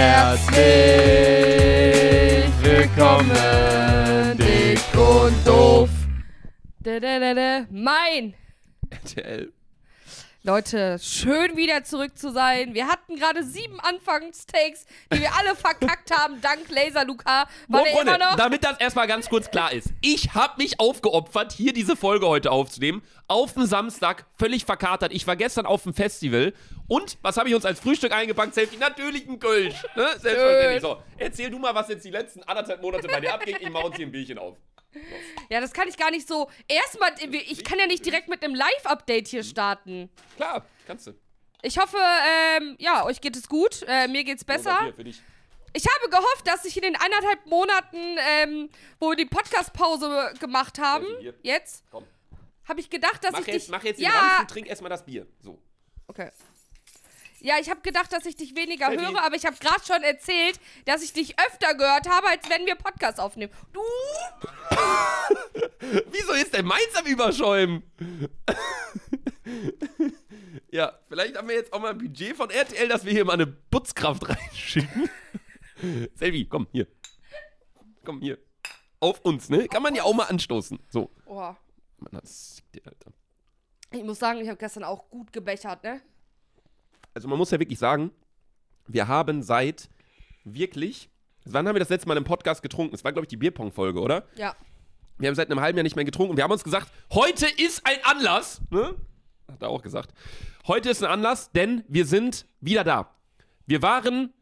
Herzlich willkommen, dick und doof. Da, da, da, da. Mein RTL. Leute, schön wieder zurück zu sein. Wir hatten gerade sieben Anfangstakes, die wir alle verkackt haben, dank Laser Luca. War Moin, Freunde, immer noch? damit das erstmal ganz kurz klar ist. Ich habe mich aufgeopfert, hier diese Folge heute aufzunehmen. Auf den Samstag, völlig verkatert. Ich war gestern auf dem Festival. Und was habe ich uns als Frühstück eingepackt? Selfie, natürlich ein Kölsch. Ne? Selbstverständlich. So, erzähl du mal, was jetzt die letzten anderthalb Monate bei dir abging. Ich mache uns hier ein Bierchen auf. Ja, das kann ich gar nicht so. Erstmal, ich kann ja nicht direkt mit einem Live-Update hier starten. Klar, kannst du. Ich hoffe, ähm, ja, euch geht es gut. Äh, mir geht's besser. Bier für dich. Ich habe gehofft, dass ich in den eineinhalb Monaten, ähm, wo wir die Podcast-Pause gemacht haben, hier. jetzt, habe ich gedacht, dass Mach ich jetzt, dich. mach jetzt den ja, Ranzen, trink erstmal das Bier. So. okay. Ja, ich habe gedacht, dass ich dich weniger Steffi. höre, aber ich habe gerade schon erzählt, dass ich dich öfter gehört habe, als wenn wir Podcast aufnehmen. Du. Wieso ist denn meins am Überschäumen? ja, vielleicht haben wir jetzt auch mal ein Budget von RTL, dass wir hier mal eine Putzkraft reinschicken. Selvi, komm, hier. Komm, hier. Auf uns, ne? Kann man ja auch mal anstoßen. So. Oh, Mann, das sieht dir, Alter. ich muss sagen, ich habe gestern auch gut gebechert, ne? Also man muss ja wirklich sagen, wir haben seit wirklich. Wann haben wir das letzte Mal im Podcast getrunken? Es war, glaube ich, die Bierpong-Folge, oder? Ja. Wir haben seit einem halben Jahr nicht mehr getrunken und wir haben uns gesagt, heute ist ein Anlass, ne? Hat er auch gesagt. Heute ist ein Anlass, denn wir sind wieder da. Wir waren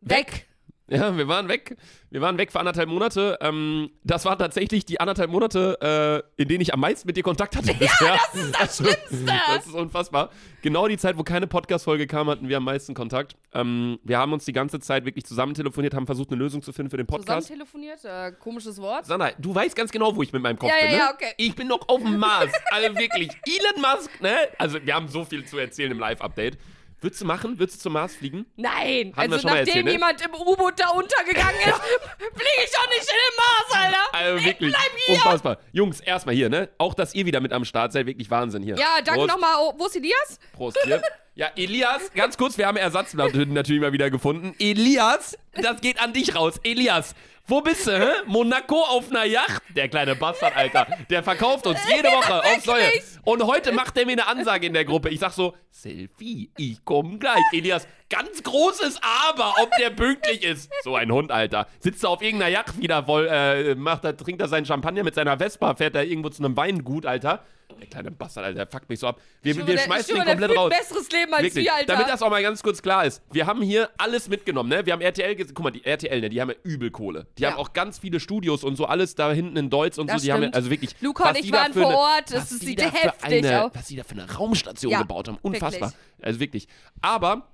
Weg. Ja, wir waren weg. Wir waren weg für anderthalb Monate. Ähm, das waren tatsächlich die anderthalb Monate, äh, in denen ich am meisten mit dir Kontakt hatte. Ja, das ist das Schlimmste. Das ist unfassbar. Genau die Zeit, wo keine Podcast-Folge kam, hatten wir am meisten Kontakt. Ähm, wir haben uns die ganze Zeit wirklich zusammen telefoniert, haben versucht, eine Lösung zu finden für den Zusammen Podcast. telefoniert, äh, komisches Wort. Sandra, du weißt ganz genau, wo ich mit meinem Kopf Ja, bin, ja, ne? ja, okay. Ich bin noch auf dem Mars. Also wirklich. Elon Musk, ne? Also wir haben so viel zu erzählen im Live-Update. Würdest du machen? Würdest du zum Mars fliegen? Nein, wir also nachdem erzählt, ne? jemand im U-Boot da untergegangen ist, fliege ich doch nicht in den Mars, Alter. Also wirklich. bleib hier. Unfassbar. Jungs, erstmal hier, ne? Auch, dass ihr wieder mit am Start seid, wirklich Wahnsinn hier. Ja, danke nochmal. Oh, wo ist Elias? Prost hier. Ja, Elias, ganz kurz, wir haben Ersatz natürlich mal wieder gefunden. Elias, das geht an dich raus. Elias, wo bist du, hä? Monaco auf einer Yacht? Der kleine Bastard, Alter. Der verkauft uns jede Woche aufs Neue. Und heute macht er mir eine Ansage in der Gruppe. Ich sag so, Selfie, ich komm gleich. Elias, ganz großes Aber, ob der pünktlich ist. So ein Hund, Alter. Sitzt er auf irgendeiner Yacht wieder voll, äh, macht er, trinkt er seinen Champagner mit seiner Vespa, fährt er irgendwo zu einem Weingut, Alter. Der kleine Bastard, Alter, der fuckt mich so ab. Wir, wir schwöre, der- schmeißen schwöre, ihn komplett raus. besseres Leben als Wirklich. wir, Alter. Damit das auch mal ganz kurz klar ist. Wir haben hier alles mitgenommen, ne? Wir haben RTL, guck mal, die RTL, ne? Die haben ja übel Kohle. Die Ja. haben auch ganz viele Studios und so alles da hinten in Deutsch und Das so. Die haben ja, stimmt. also wirklich. Luca und ich waren vor eine- Ort, das was ist- die sieht heftig eine, aus. Was die da für eine Raumstation Ja, gebaut haben. Unfassbar. wirklich. Also wirklich. Aber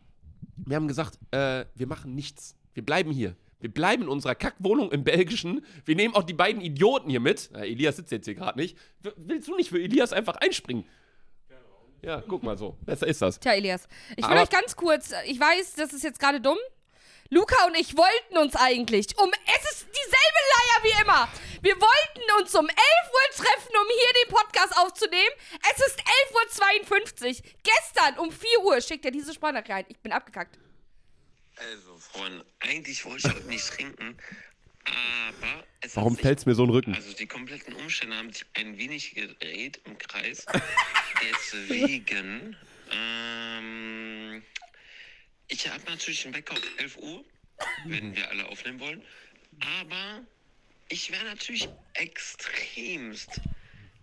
wir haben gesagt, äh, wir machen nichts. Wir bleiben hier. Wir bleiben in unserer Kackwohnung im Belgischen. Wir nehmen auch die beiden Idioten hier mit. Ja, Elias sitzt jetzt hier gerade nicht. Willst du nicht für Elias einfach einspringen? Ja, guck mal so. Besser ist das. Tja, Elias. Ich will Aber- euch ganz kurz, ich weiß, das ist jetzt gerade dumm. Luca und ich wollten uns eigentlich um, es ist dieselbe Leier wie immer. Wir wollten uns um 11 Uhr treffen, um hier den Podcast aufzunehmen. Es ist 11.52 Uhr. Gestern um 4 Uhr schickt er diese Sprachnachricht rein. Ich bin abgekackt. Also, Freunde, eigentlich wollte ich heute nicht trinken, aber es Warum sich, fällt's mir so in den Rücken? Also die kompletten Umstände haben sich ein wenig gedreht im Kreis. Deswegen, ähm, ich habe natürlich einen Wecker auf 11 Uhr, wenn wir alle aufnehmen wollen, aber ich wäre natürlich extremst,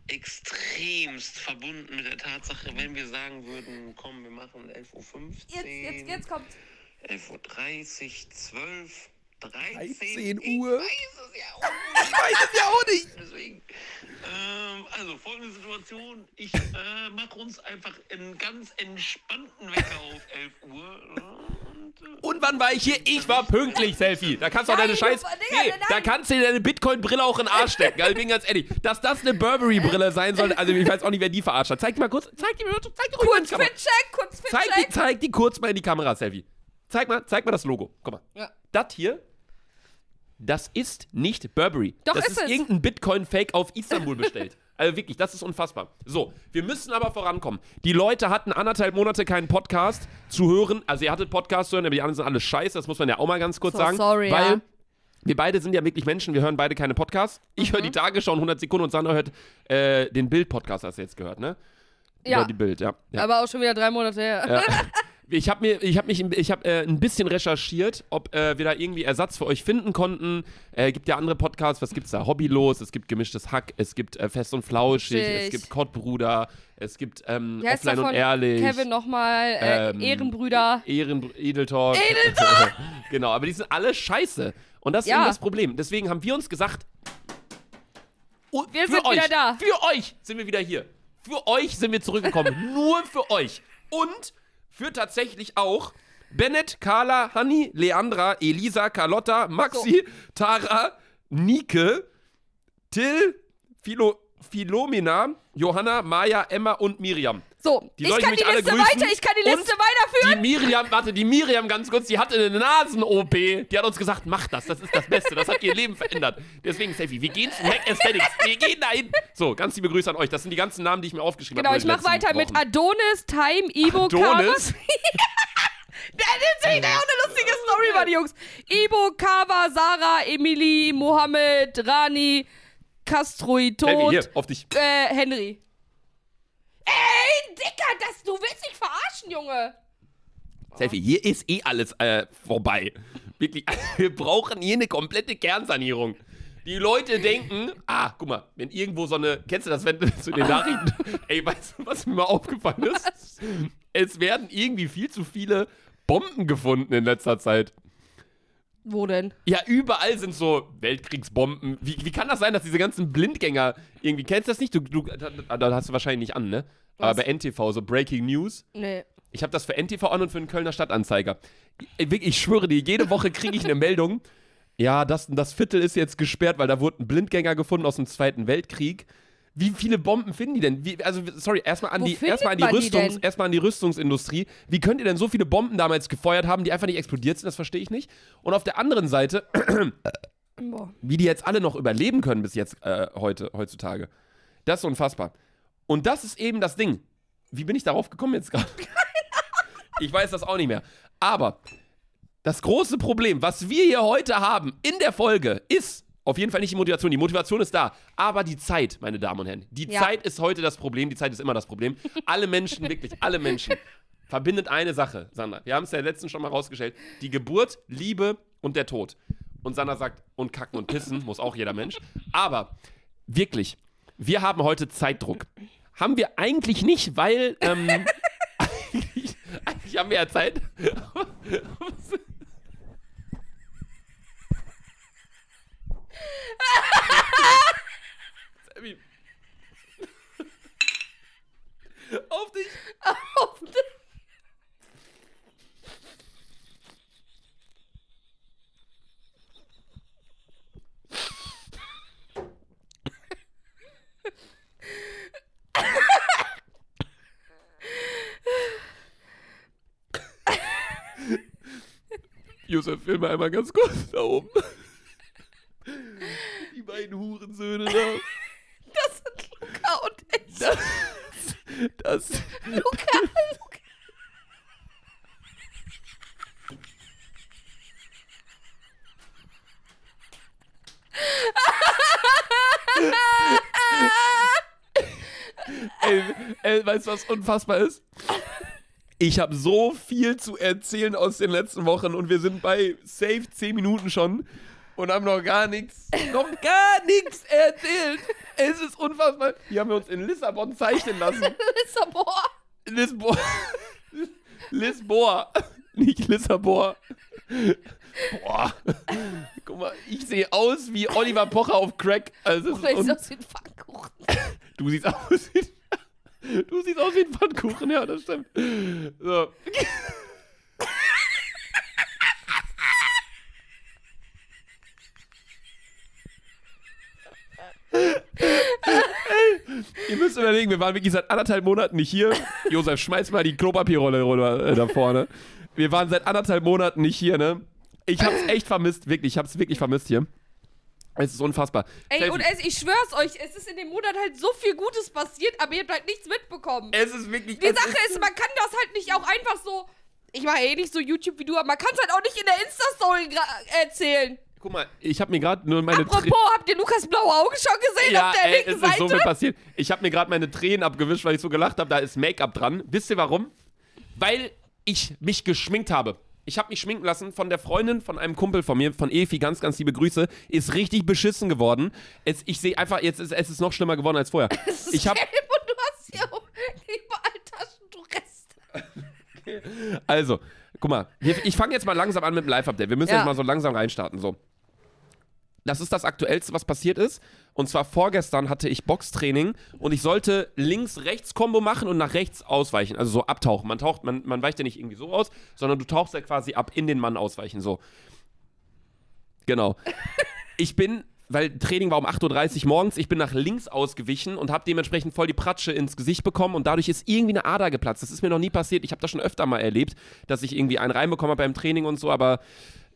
extremst verbunden mit der Tatsache, wenn wir sagen würden, komm, wir machen 11.15 Uhr. Jetzt, jetzt, jetzt kommt. 11.30 Uhr, 12, 13, 13 Ich Uhr. weiß es ja auch nicht. Ich weiß es ja auch nicht. Deswegen. Ähm, also folgende Situation. Ich äh, mache uns einfach einen ganz entspannten Wecker auf 11 Uhr. Und, äh, Und wann war ich hier? Ich war pünktlich, Selfie. Da kannst du auch deine Scheiß. Nee, da kannst du dir deine Bitcoin-Brille auch in den Arsch stecken. Also, ich bin ganz ehrlich. Dass das eine Burberry-Brille sein soll, also ich weiß auch nicht, wer die verarscht hat. Zeig die mal kurz. Zeig die mal, zeig die Kurz Kamera. Fit-Check, kurz Zeig die, zeig die kurz mal in die Kamera, Selfie. Zeig mal, zeig mal das Logo. Guck mal. Ja. Das hier, das ist nicht Burberry. Doch, das ist ist es. irgendein Bitcoin-Fake auf Istanbul bestellt. Also wirklich, das ist unfassbar. So, wir müssen aber vorankommen. Die Leute hatten anderthalb Monate keinen Podcast zu hören. Also ihr hattet Podcast zu hören, aber die anderen sind alle scheiße. Das muss man ja auch mal ganz kurz So sagen. sorry, weil ja. wir beide sind ja wirklich Menschen, wir hören beide keine Podcasts. Ich Mhm. höre die Tagesschau in 100 Sekunden und Sandra hört äh, den Bild-Podcast, hast du jetzt gehört, ne? Ja. Über die Bild, ja. ja. Aber auch schon wieder drei Monate her. Ja. Ich habe mir, ich habe mich, ich habe äh, ein bisschen recherchiert, ob äh, wir da irgendwie Ersatz für euch finden konnten. Äh, gibt ja andere Podcasts, was gibt's da? Hobbylos, es gibt gemischtes Hack, es gibt äh, Fest und Flauschig, Flauschig. es gibt Kottbruder, es gibt ähm, heißt Offline und Ehrlich. Kevin nochmal, äh, Ähm, Ehrenbrüder. Ehren, Edeltalk. Edeltalk! genau, aber die sind alle scheiße. Und das ist Ja. eben das Problem. Deswegen haben wir uns gesagt, oh, Wir sind euch, wieder da. Für euch sind wir wieder hier. Für euch sind wir zurückgekommen. Nur für euch. Und für tatsächlich auch Bennett, Carla, Hanni, Leandra, Elisa, Carlotta, Maxi, Tara, Nike, Till, Philo, Philomena, Johanna, Maja, Emma und Miriam. So, Die ich kann die Liste grüßen? weiter, ich kann die Und Liste weiterführen. Die Miriam, warte, die Miriam ganz kurz, die hatte eine Nasen-OP. Die hat uns gesagt, mach das, das ist das Beste. Das hat ihr Leben verändert. Deswegen, Steffi, wir gehen zu Mac Aesthetics. Wir gehen dahin. So, ganz liebe Grüße an euch. Das sind die ganzen Namen, die ich mir aufgeschrieben Genau, habe. ich mach weiter mit Adonis, Time, Ibo. Adonis. Das ist wieder auch eine lustige Story, die Jungs. Ibo, Kava, Sarah, Emily, Mohammed, Rani, Steffi, Tod, hier, auf dich. äh, Henry. Ey, Dicker, das, du willst mich verarschen, Junge. Steffi, hier ist eh alles äh, vorbei. Wirklich, wir brauchen hier eine komplette Kernsanierung. Die Leute denken, ah, guck mal, wenn irgendwo so eine, kennst du das, wenn du zu den Nachrichten, ey, weißt du, was mir mal aufgefallen ist? Es werden irgendwie viel zu viele Bomben gefunden in letzter Zeit. Wo denn? Ja, überall sind so Weltkriegsbomben. Wie, wie kann das sein, dass diese ganzen Blindgänger irgendwie, kennst du das nicht? Du, du, da, da hast du wahrscheinlich nicht an, ne? Aber bei NTV, so Breaking News. Nee. Ich habe das für NTV an und für den Kölner Stadtanzeiger. Ich, ich schwöre dir, jede Woche kriege ich eine Meldung. Ja, das, das Viertel ist jetzt gesperrt, weil da wurde ein Blindgänger gefunden aus dem Zweiten Weltkrieg. Wie viele Bomben finden die denn? Wie, also, sorry, erstmal an, die, erstmal an, die die Rüstungs, erstmal an die Rüstungsindustrie. Wie könnt ihr denn so viele Bomben damals gefeuert haben, die einfach nicht explodiert sind? Das verstehe ich nicht. Und auf der anderen Seite, wie die jetzt alle noch überleben können bis jetzt äh, heute, heutzutage. Das ist unfassbar. Und das ist eben das Ding. Wie bin ich darauf gekommen jetzt gerade? Ich weiß das auch nicht mehr. Aber das große Problem, was wir hier heute haben in der Folge, ist auf jeden Fall nicht die Motivation. Die Motivation ist da. Aber die Zeit, meine Damen und Herren. Die Ja. Zeit ist heute das Problem. Die Zeit ist immer das Problem. Alle Menschen, wirklich alle Menschen, verbindet eine Sache, Sandra. Wir haben es ja letztens schon mal rausgestellt. Die Geburt, Liebe und der Tod. Und Sandra sagt, und kacken und pissen muss auch jeder Mensch. Aber wirklich, wir haben heute Zeitdruck. Haben wir eigentlich nicht, weil ähm, eigentlich, eigentlich haben wir ja Zeit. Sammy. Auf dich. Josef, film mal einmal ganz kurz da oben. Die beiden Hurensöhne da. Das sind Luca und ich. Das, das, Luca, Luca. ey, ey, weißt du, was unfassbar ist? Ich habe so viel zu erzählen aus den letzten Wochen und wir sind bei safe 10 Minuten schon und haben noch gar nichts, noch gar nichts erzählt. Es ist unfassbar. Die haben wir uns in Lissabon zeichnen lassen. Lissabon. Lisboa. Lisboa. Nicht Lissabon. Boah. Guck mal, ich sehe aus wie Oliver Pocher auf Crack. Also Oder un- ist das wie ein Pfannkuchen? Du siehst aus wie. Du siehst aus wie ein Pfannkuchen, ja, das stimmt. So. Ihr müsst überlegen, wir waren wirklich seit anderthalb Monaten nicht hier. Josef, schmeiß mal die Klopapierrolle äh, da vorne. Wir waren seit anderthalb Monaten nicht hier, ne? Ich hab's echt vermisst, wirklich. Ich hab's wirklich vermisst hier. Es ist unfassbar. Ey, Selfie. und es, ich schwör's euch, es ist in dem Monat halt so viel Gutes passiert, aber ihr habt halt nichts mitbekommen. es ist wirklich. Die Sache ist, man kann das halt nicht auch einfach so. Ich mache eh nicht so YouTube wie du, aber man kann es halt auch nicht in der Insta-Story erzählen. Guck mal, ich habe mir gerade nur meine Apropos, habt ihr Lukas blaue Augen schon gesehen Ja, auf der ey, es linken ist so Seite? viel passiert. Ich habe mir gerade meine Tränen abgewischt, weil ich so gelacht habe. Da ist Make-up dran. Wisst ihr warum? Weil ich mich geschminkt habe. Ich habe mich schminken lassen von der Freundin von einem Kumpel von mir, von Efi, ganz, ganz liebe Grüße. Ist richtig beschissen geworden. Es, ich sehe einfach, jetzt ist, es ist noch schlimmer geworden als vorher. Ich habe, Gelb und du hast hier überall Taschentuchreste. also, guck mal, ich fange jetzt mal langsam an mit dem Live-Update. Wir müssen Ja. jetzt mal so langsam reinstarten. So. Das ist das Aktuellste, was passiert ist. Und zwar vorgestern hatte ich Boxtraining und ich sollte Links-Rechts-Kombo machen und nach rechts ausweichen. Also so abtauchen. Man taucht, man, man weicht ja nicht irgendwie so aus, sondern du tauchst ja quasi ab in den Mann ausweichen. So. Genau. Ich bin, weil Training war um 8.30 Uhr morgens, ich bin nach links ausgewichen und habe dementsprechend voll die Pratsche ins Gesicht bekommen und dadurch ist irgendwie eine Ader geplatzt. Das ist mir noch nie passiert. Ich habe das schon öfter mal erlebt, dass ich irgendwie einen reinbekommen habe beim Training und so, aber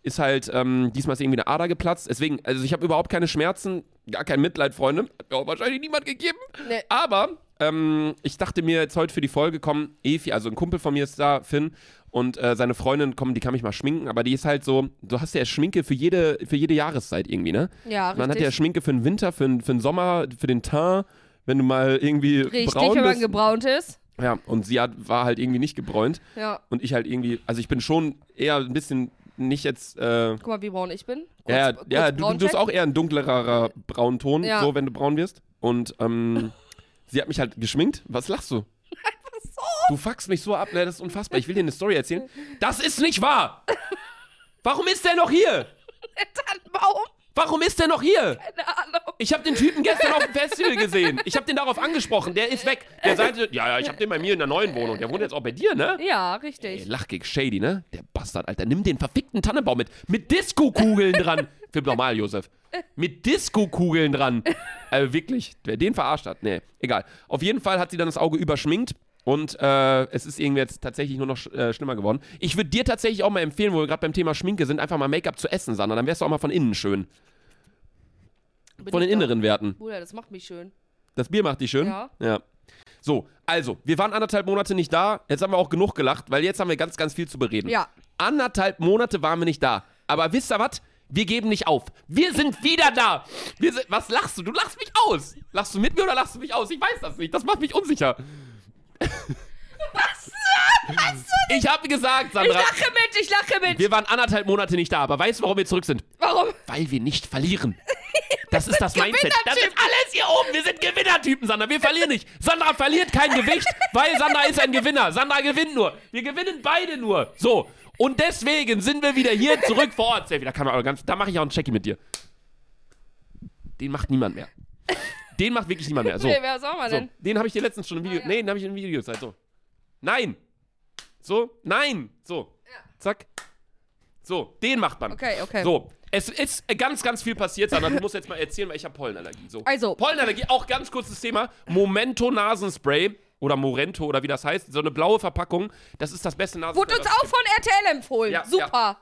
ist halt, ähm, diesmal ist irgendwie eine Ader geplatzt. Deswegen, also ich habe überhaupt keine Schmerzen, gar kein Mitleid, Freunde. Hat mir auch wahrscheinlich niemand gegeben. Nee. Aber ähm, ich dachte mir jetzt heute für die Folge kommen, Efi, also ein Kumpel von mir ist da, Finn, und äh, seine Freundin, kommen, die kann mich mal schminken, aber die ist halt so, du hast ja Schminke für jede, für jede Jahreszeit irgendwie, ne? Ja, Man hat ja richtig. Schminke für den Winter, für den, für den Sommer, für den Teint, wenn du mal irgendwie Richtig, braun wenn man bist. gebraunt ist. Ja, und sie hat, war halt irgendwie nicht gebräunt. Ja. Und ich halt irgendwie, also ich bin schon eher ein bisschen nicht jetzt, äh, Guck mal, wie braun ich bin. Kurz, ja, ja, kurz ja du, du bist auch eher ein dunklerer Braunton, Ja. so wenn du braun wirst. Und ähm, sie hat mich halt geschminkt. Was lachst du? Einfach so. Du fuckst mich so ab, ne? Das ist unfassbar. Ich will dir eine Story erzählen. Das ist nicht wahr! Warum ist der noch hier? Tannenbaum. Warum ist der noch hier? Keine Ahnung. Ich habe den Typen gestern auf dem Festival gesehen. Ich habe den darauf angesprochen. Der ist weg. Der sagte, ja, ja, ich habe den bei mir in der neuen Wohnung. Der wohnt jetzt auch bei dir, ne? Ja, Ey, richtig. Lachgig Shady, ne? Der Bastard, Alter. Nimm den verfickten Tannenbaum mit. Mit Disco-Kugeln dran. Für normal, Josef. Mit Disco-Kugeln dran. Also wirklich. Wer den verarscht hat. Nee, egal. Auf jeden Fall hat sie dann das Auge überschminkt. Und äh, es ist irgendwie jetzt tatsächlich nur noch sch äh, schlimmer geworden. Ich würde dir tatsächlich auch mal empfehlen, wo wir gerade beim Thema Schminke sind, einfach mal Make-up zu essen, Sandra. Dann wärst du auch mal von innen schön. Bin Von den inneren Werten. Bruder, das macht mich schön. Das Bier macht dich schön? Ja. Ja. So, also, wir waren anderthalb Monate nicht da. Jetzt haben wir auch genug gelacht, weil jetzt haben wir ganz, ganz viel zu bereden. Ja. Anderthalb Monate waren wir nicht da. Aber wisst ihr was? Wir geben nicht auf. Wir sind wieder da. Wir sind, was lachst du? Du lachst mich aus. Lachst du mit mir oder lachst du mich aus? Ich weiß das nicht. Das macht mich unsicher. Was? Was? Ich habe gesagt, Ich Sandra, lache mit, ich lache mit. wir waren anderthalb Monate nicht da. Aber weißt du, warum wir zurück sind? Warum? Weil wir nicht verlieren. Das ist das Mindset. Das ist alles hier oben. Wir sind Gewinnertypen, Sandra. Wir verlieren nicht. Sandra verliert kein Gewicht, weil Sandra ist ein Gewinner. Sandra gewinnt nur. Wir gewinnen beide nur. So. Und deswegen sind wir wieder hier zurück vor Ort. Selfie, Da, kann man aber ganz, da mache ich auch einen Checkie mit dir. Den macht niemand mehr. Den macht wirklich niemand mehr. So. Nee, wer soll man so. denn? Den habe ich dir letztens schon im Video. Ah, ja. Nee, den habe ich im Video gezeigt. So. Nein. So. Nein. So. Zack. So. Den macht man. Okay, okay. So, es ist ganz, ganz viel passiert, Sandra. Du musst jetzt mal erzählen, weil ich habe Pollenallergie. So. Also. Pollenallergie, auch ganz kurzes Thema. Momento Nasenspray oder Morento oder wie das heißt. So eine blaue Verpackung. Das ist das beste Nasenspray. Wurde uns auch von RTL empfohlen. Ja, Super.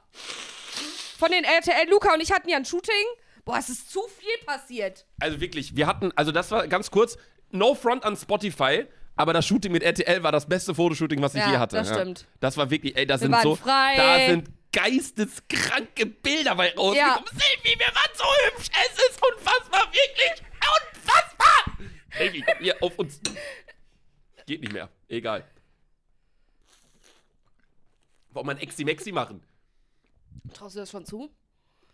Von den RTL, Luca und ich hatten ja ein Shooting. Boah, es ist zu viel passiert. Also wirklich, wir hatten, also das war ganz kurz, no front an Spotify. Aber das Shooting mit RTL war das beste Fotoshooting, was ich Ja, je hatte. das stimmt. Das war wirklich, ey, das Wir sind so, frei. da sind geisteskranke Bilder bei rausgekommen. Silvi, wir waren so hübsch, es ist unfassbar, wirklich unfassbar. Silvi, komm hier auf uns. Geht nicht mehr, egal. Wollen wir ein Exi-Mexi machen? Traust du das schon zu?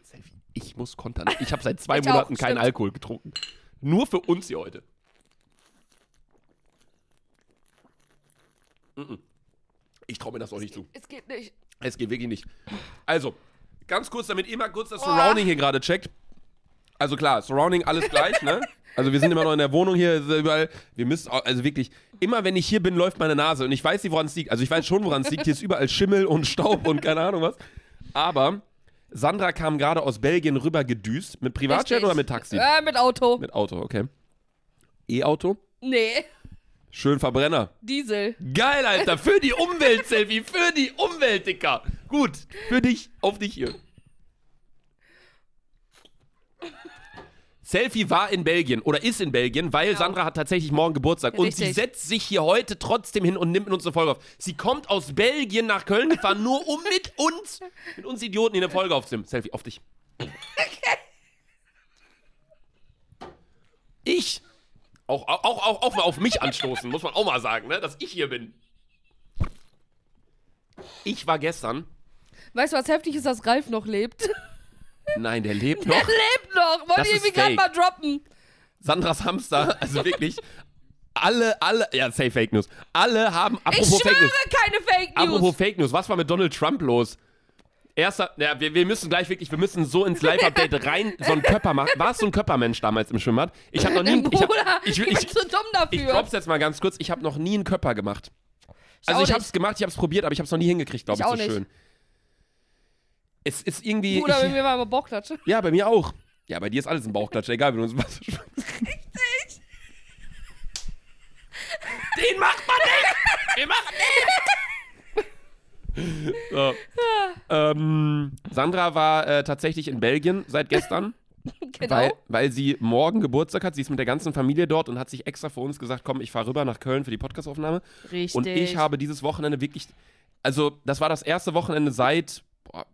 Selfie, ich muss kontern. Ich habe seit zwei Ich auch, Monaten keinen stimmt. Alkohol getrunken. Nur für uns hier heute. Ich traue mir das auch nicht zu. Es geht nicht. Es geht wirklich nicht. Also, ganz kurz, damit ihr mal kurz das Oh. Surrounding hier gerade checkt. Also klar, Surrounding alles gleich, ne? Also wir sind immer noch in der Wohnung hier, überall. Wir müssen, also wirklich, immer wenn ich hier bin, läuft meine Nase. Und ich weiß nicht, woran es liegt. Also ich weiß schon, woran es liegt. Hier ist überall Schimmel und Staub und keine Ahnung was. Aber Sandra kam gerade aus Belgien rüber gedüst. Mit Privatjet Richtig. oder mit Taxi? Äh, mit Auto. Mit Auto, okay. E-Auto? Nee, Schön Verbrenner. Diesel. Geil, Alter. Für die Umwelt, Selfie. Für die Umwelt, Dicker. Gut. Für dich. Auf dich hier. Selfie war in Belgien oder ist in Belgien, weil Sandra hat tatsächlich morgen Geburtstag. Und sie Richtig. setzt sich hier heute trotzdem hin und nimmt mit uns eine Folge auf. Sie kommt aus Belgien nach Köln gefahren, nur um mit uns, mit uns Idioten hier eine Folge aufzunehmen. Selfie, auf dich. Ich, auch, auch, auch, auch mal auf mich anstoßen, muss man auch mal sagen, ne, dass ich hier bin. Ich war gestern, Weißt du, was heftig ist, dass Ralf noch lebt? Nein, der lebt noch. Er lebt noch. Wollte Das ich irgendwie gerade mal droppen. Sandras Hamster, also wirklich, alle, alle, ja, say Fake News. Alle haben, Ich apropos Fake News, schwöre, keine Fake News. apropos Fake News, was war mit Donald Trump los? Erster, ja, wir, wir müssen gleich wirklich, wir müssen so ins Live-Update rein, so ein Körper machen. Warst du ein Körpermensch damals im Schwimmbad? Ich habe noch nie, ich, hab, Bruder, ich, ich, ich, bin zu dumm dafür. ich drop's jetzt mal ganz kurz, ich habe noch nie einen Körper gemacht. Also ich habe es gemacht, ich habe es probiert, aber ich habe es noch nie hingekriegt, glaube Ich so nicht. schön. Es ist irgendwie, ich, wenn wir mal im Bauchklatsche. ja, bei mir auch. Ja, bei dir ist alles ein Bauchklatscher, egal, wenn du Wasser schwimmst. Richtig. Den macht man nicht! Den macht nicht! so. ähm, Sandra war äh, tatsächlich in Belgien seit gestern, Genau. weil, weil sie morgen Geburtstag hat. Sie ist mit der ganzen Familie dort und hat sich extra für uns gesagt, komm, ich fahre rüber nach Köln für die Podcastaufnahme. Richtig. Und ich habe dieses Wochenende wirklich, also das war das erste Wochenende seit, boah,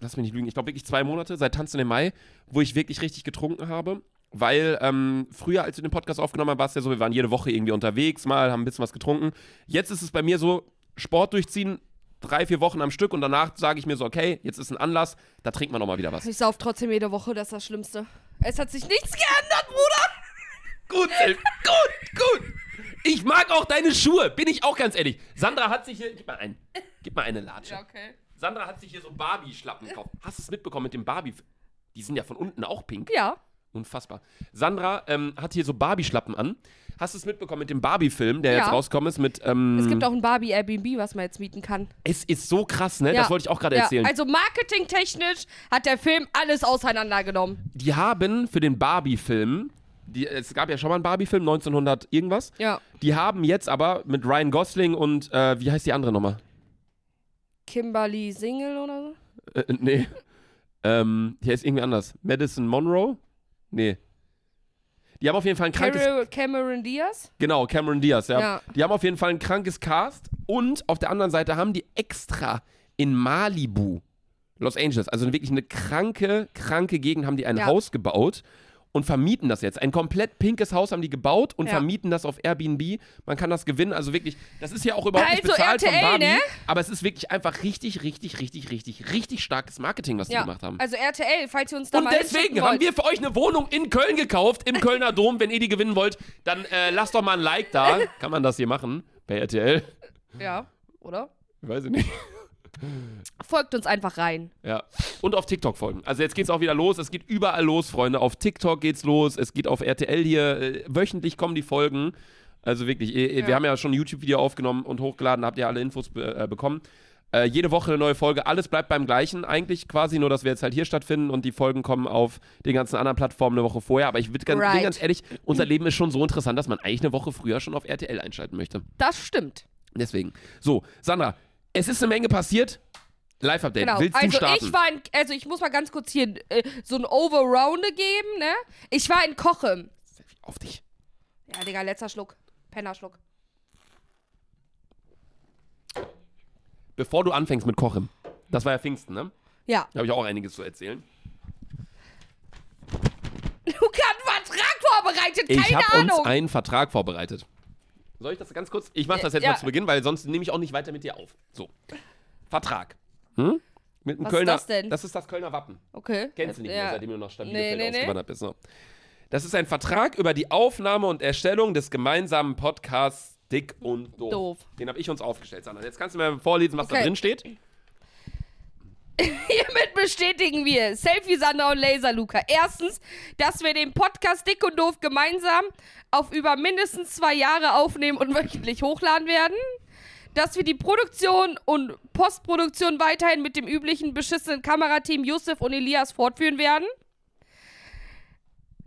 lass mich nicht lügen, ich glaube wirklich zwei Monate, seit Tanzen im Mai, wo ich wirklich richtig getrunken habe. Weil ähm, früher, als wir den Podcast aufgenommen haben, war es ja so, wir waren jede Woche irgendwie unterwegs mal, haben ein bisschen was getrunken. Jetzt ist es bei mir so, Sport durchziehen, drei, vier Wochen am Stück und danach sage ich mir so, okay, jetzt ist ein Anlass, da trinkt man nochmal wieder was. Ich sauf trotzdem jede Woche, das ist das Schlimmste. Es hat sich nichts geändert, Bruder. Gut, Self, gut, gut. Ich mag auch deine Schuhe, bin ich auch ganz ehrlich. Sandra hat sich hier, gib mal einen, gib mal eine Latsche. okay. Sandra hat sich hier so Barbie-Schlappen gekauft. Hast du es mitbekommen mit dem Barbie? Die sind ja von unten auch pink. Ja. Unfassbar. Sandra ähm, hat hier so Barbie-Schlappen an. Hast du es mitbekommen mit dem Barbie-Film, der Ja. jetzt rausgekommen ist mit. Ähm, Es gibt auch ein Barbie Airbnb, was man jetzt mieten kann. es ist so krass, ne? Das wollte ich auch gerade ja. erzählen. Also marketingtechnisch hat der Film alles auseinandergenommen. die haben für den Barbie-Film. Die, es gab ja schon mal einen Barbie-Film, 1900 irgendwas. Ja. Die haben jetzt aber mit Ryan Gosling und, äh, wie heißt die andere nochmal? Kimberly Single oder so? Äh, nee. ähm, die heißt irgendwie anders. Madison Monroe? Nee. Die haben auf jeden Fall ein krankes. Cameron Diaz? Genau, Cameron Diaz, ja. Ja. Die haben auf jeden Fall ein krankes Cast und auf der anderen Seite haben die extra in Malibu, Los Angeles, also wirklich eine kranke, kranke Gegend, haben die ein Ja. Haus gebaut und vermieten das jetzt. Ein komplett pinkes Haus haben die gebaut und Ja. vermieten das auf Airbnb. Man kann das gewinnen, also wirklich, das ist ja auch überhaupt nicht Also bezahlt von RTL, Barbie, ne? aber es ist wirklich einfach richtig, richtig, richtig, richtig, richtig starkes Marketing, was die Ja. gemacht haben. Also RTL, falls ihr uns da Und mal deswegen hinschicken haben wollt. wir für euch eine Wohnung in Köln gekauft, im Kölner Dom. Wenn ihr die gewinnen wollt, dann äh, lasst doch mal ein Like da. Kann man das hier machen? Bei RTL? Ja, oder? Weiß ich nicht. Folgt uns einfach rein. Ja. Und auf TikTok folgen. Also jetzt geht's auch wieder los. Es geht überall los, Freunde. Auf TikTok geht's los. Es geht auf RTL hier. Äh, wöchentlich kommen die Folgen. Also wirklich, äh, wir Ja. haben ja schon ein YouTube-Video aufgenommen und hochgeladen. Habt ihr alle Infos äh, bekommen. Äh, jede Woche eine neue Folge. Alles bleibt beim gleichen eigentlich quasi, nur dass wir jetzt halt hier stattfinden und die Folgen kommen auf den ganzen anderen Plattformen eine Woche vorher. Aber ich würd ganz, Right. ganz ehrlich, unser Leben ist schon so interessant, dass man eigentlich eine Woche früher schon auf RTL einschalten möchte. Das stimmt. Deswegen. So, Sandra, es ist eine Menge passiert. Live-Update. Genau. Willst du also starten? ich war in, also ich muss mal ganz kurz hier äh, so ein Overrounde geben, ne? Ich war in Koche. Auf dich. Ja, Digga, letzter Schluck. Pennerschluck. Bevor du anfängst mit Kochen. Das war ja Pfingsten, ne? Ja. Da habe ich auch einiges zu erzählen. Luca hat einen Vertrag vorbereitet, Ich keine habe uns Ahnung. einen Vertrag vorbereitet. Soll ich das ganz kurz? Ich mache das jetzt Ja. mal zu Beginn, weil sonst nehme ich auch nicht weiter mit dir auf. So. Vertrag. Hm? Mit dem Was ist Kölner. das denn? Das ist das Kölner Wappen. okay. Kennst du nicht ja. mehr, seitdem du Nee, Stabielefeld nee, nee. ausgewandert bist. So. Das ist ein Vertrag über die Aufnahme und Erstellung des gemeinsamen Podcasts Dick und Doof. Doof. Den habe ich uns aufgestellt, Sandra. Jetzt kannst du mir vorlesen, was da Okay. drin steht. Hiermit bestätigen wir, Selfie Sandra und Laser Luca. Erstens, dass wir den Podcast Dick und Doof gemeinsam auf über mindestens zwei Jahre aufnehmen und wöchentlich hochladen werden. Dass wir die Produktion und Postproduktion weiterhin mit dem üblichen beschissenen Kamerateam Yusuf und Elias fortführen werden.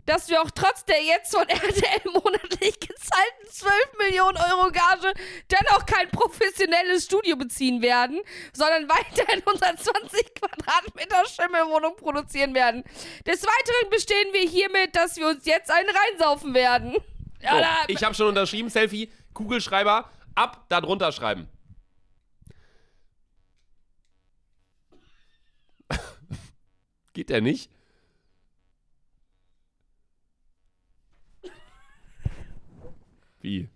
Dass wir auch trotz der jetzt von RTL monatlich gezahlten 12 Millionen Euro Gage dennoch kein professionelles Studio beziehen werden, sondern weiterhin unser 20 Quadratmeter Schimmelwohnung produzieren werden. Des Weiteren bestehen wir hiermit, dass wir uns jetzt einen reinsaufen werden. Ja, So, da, ich habe schon unterschrieben, Selfie, Kugelschreiber, ab, da drunter schreiben. Geht der nicht? Wie?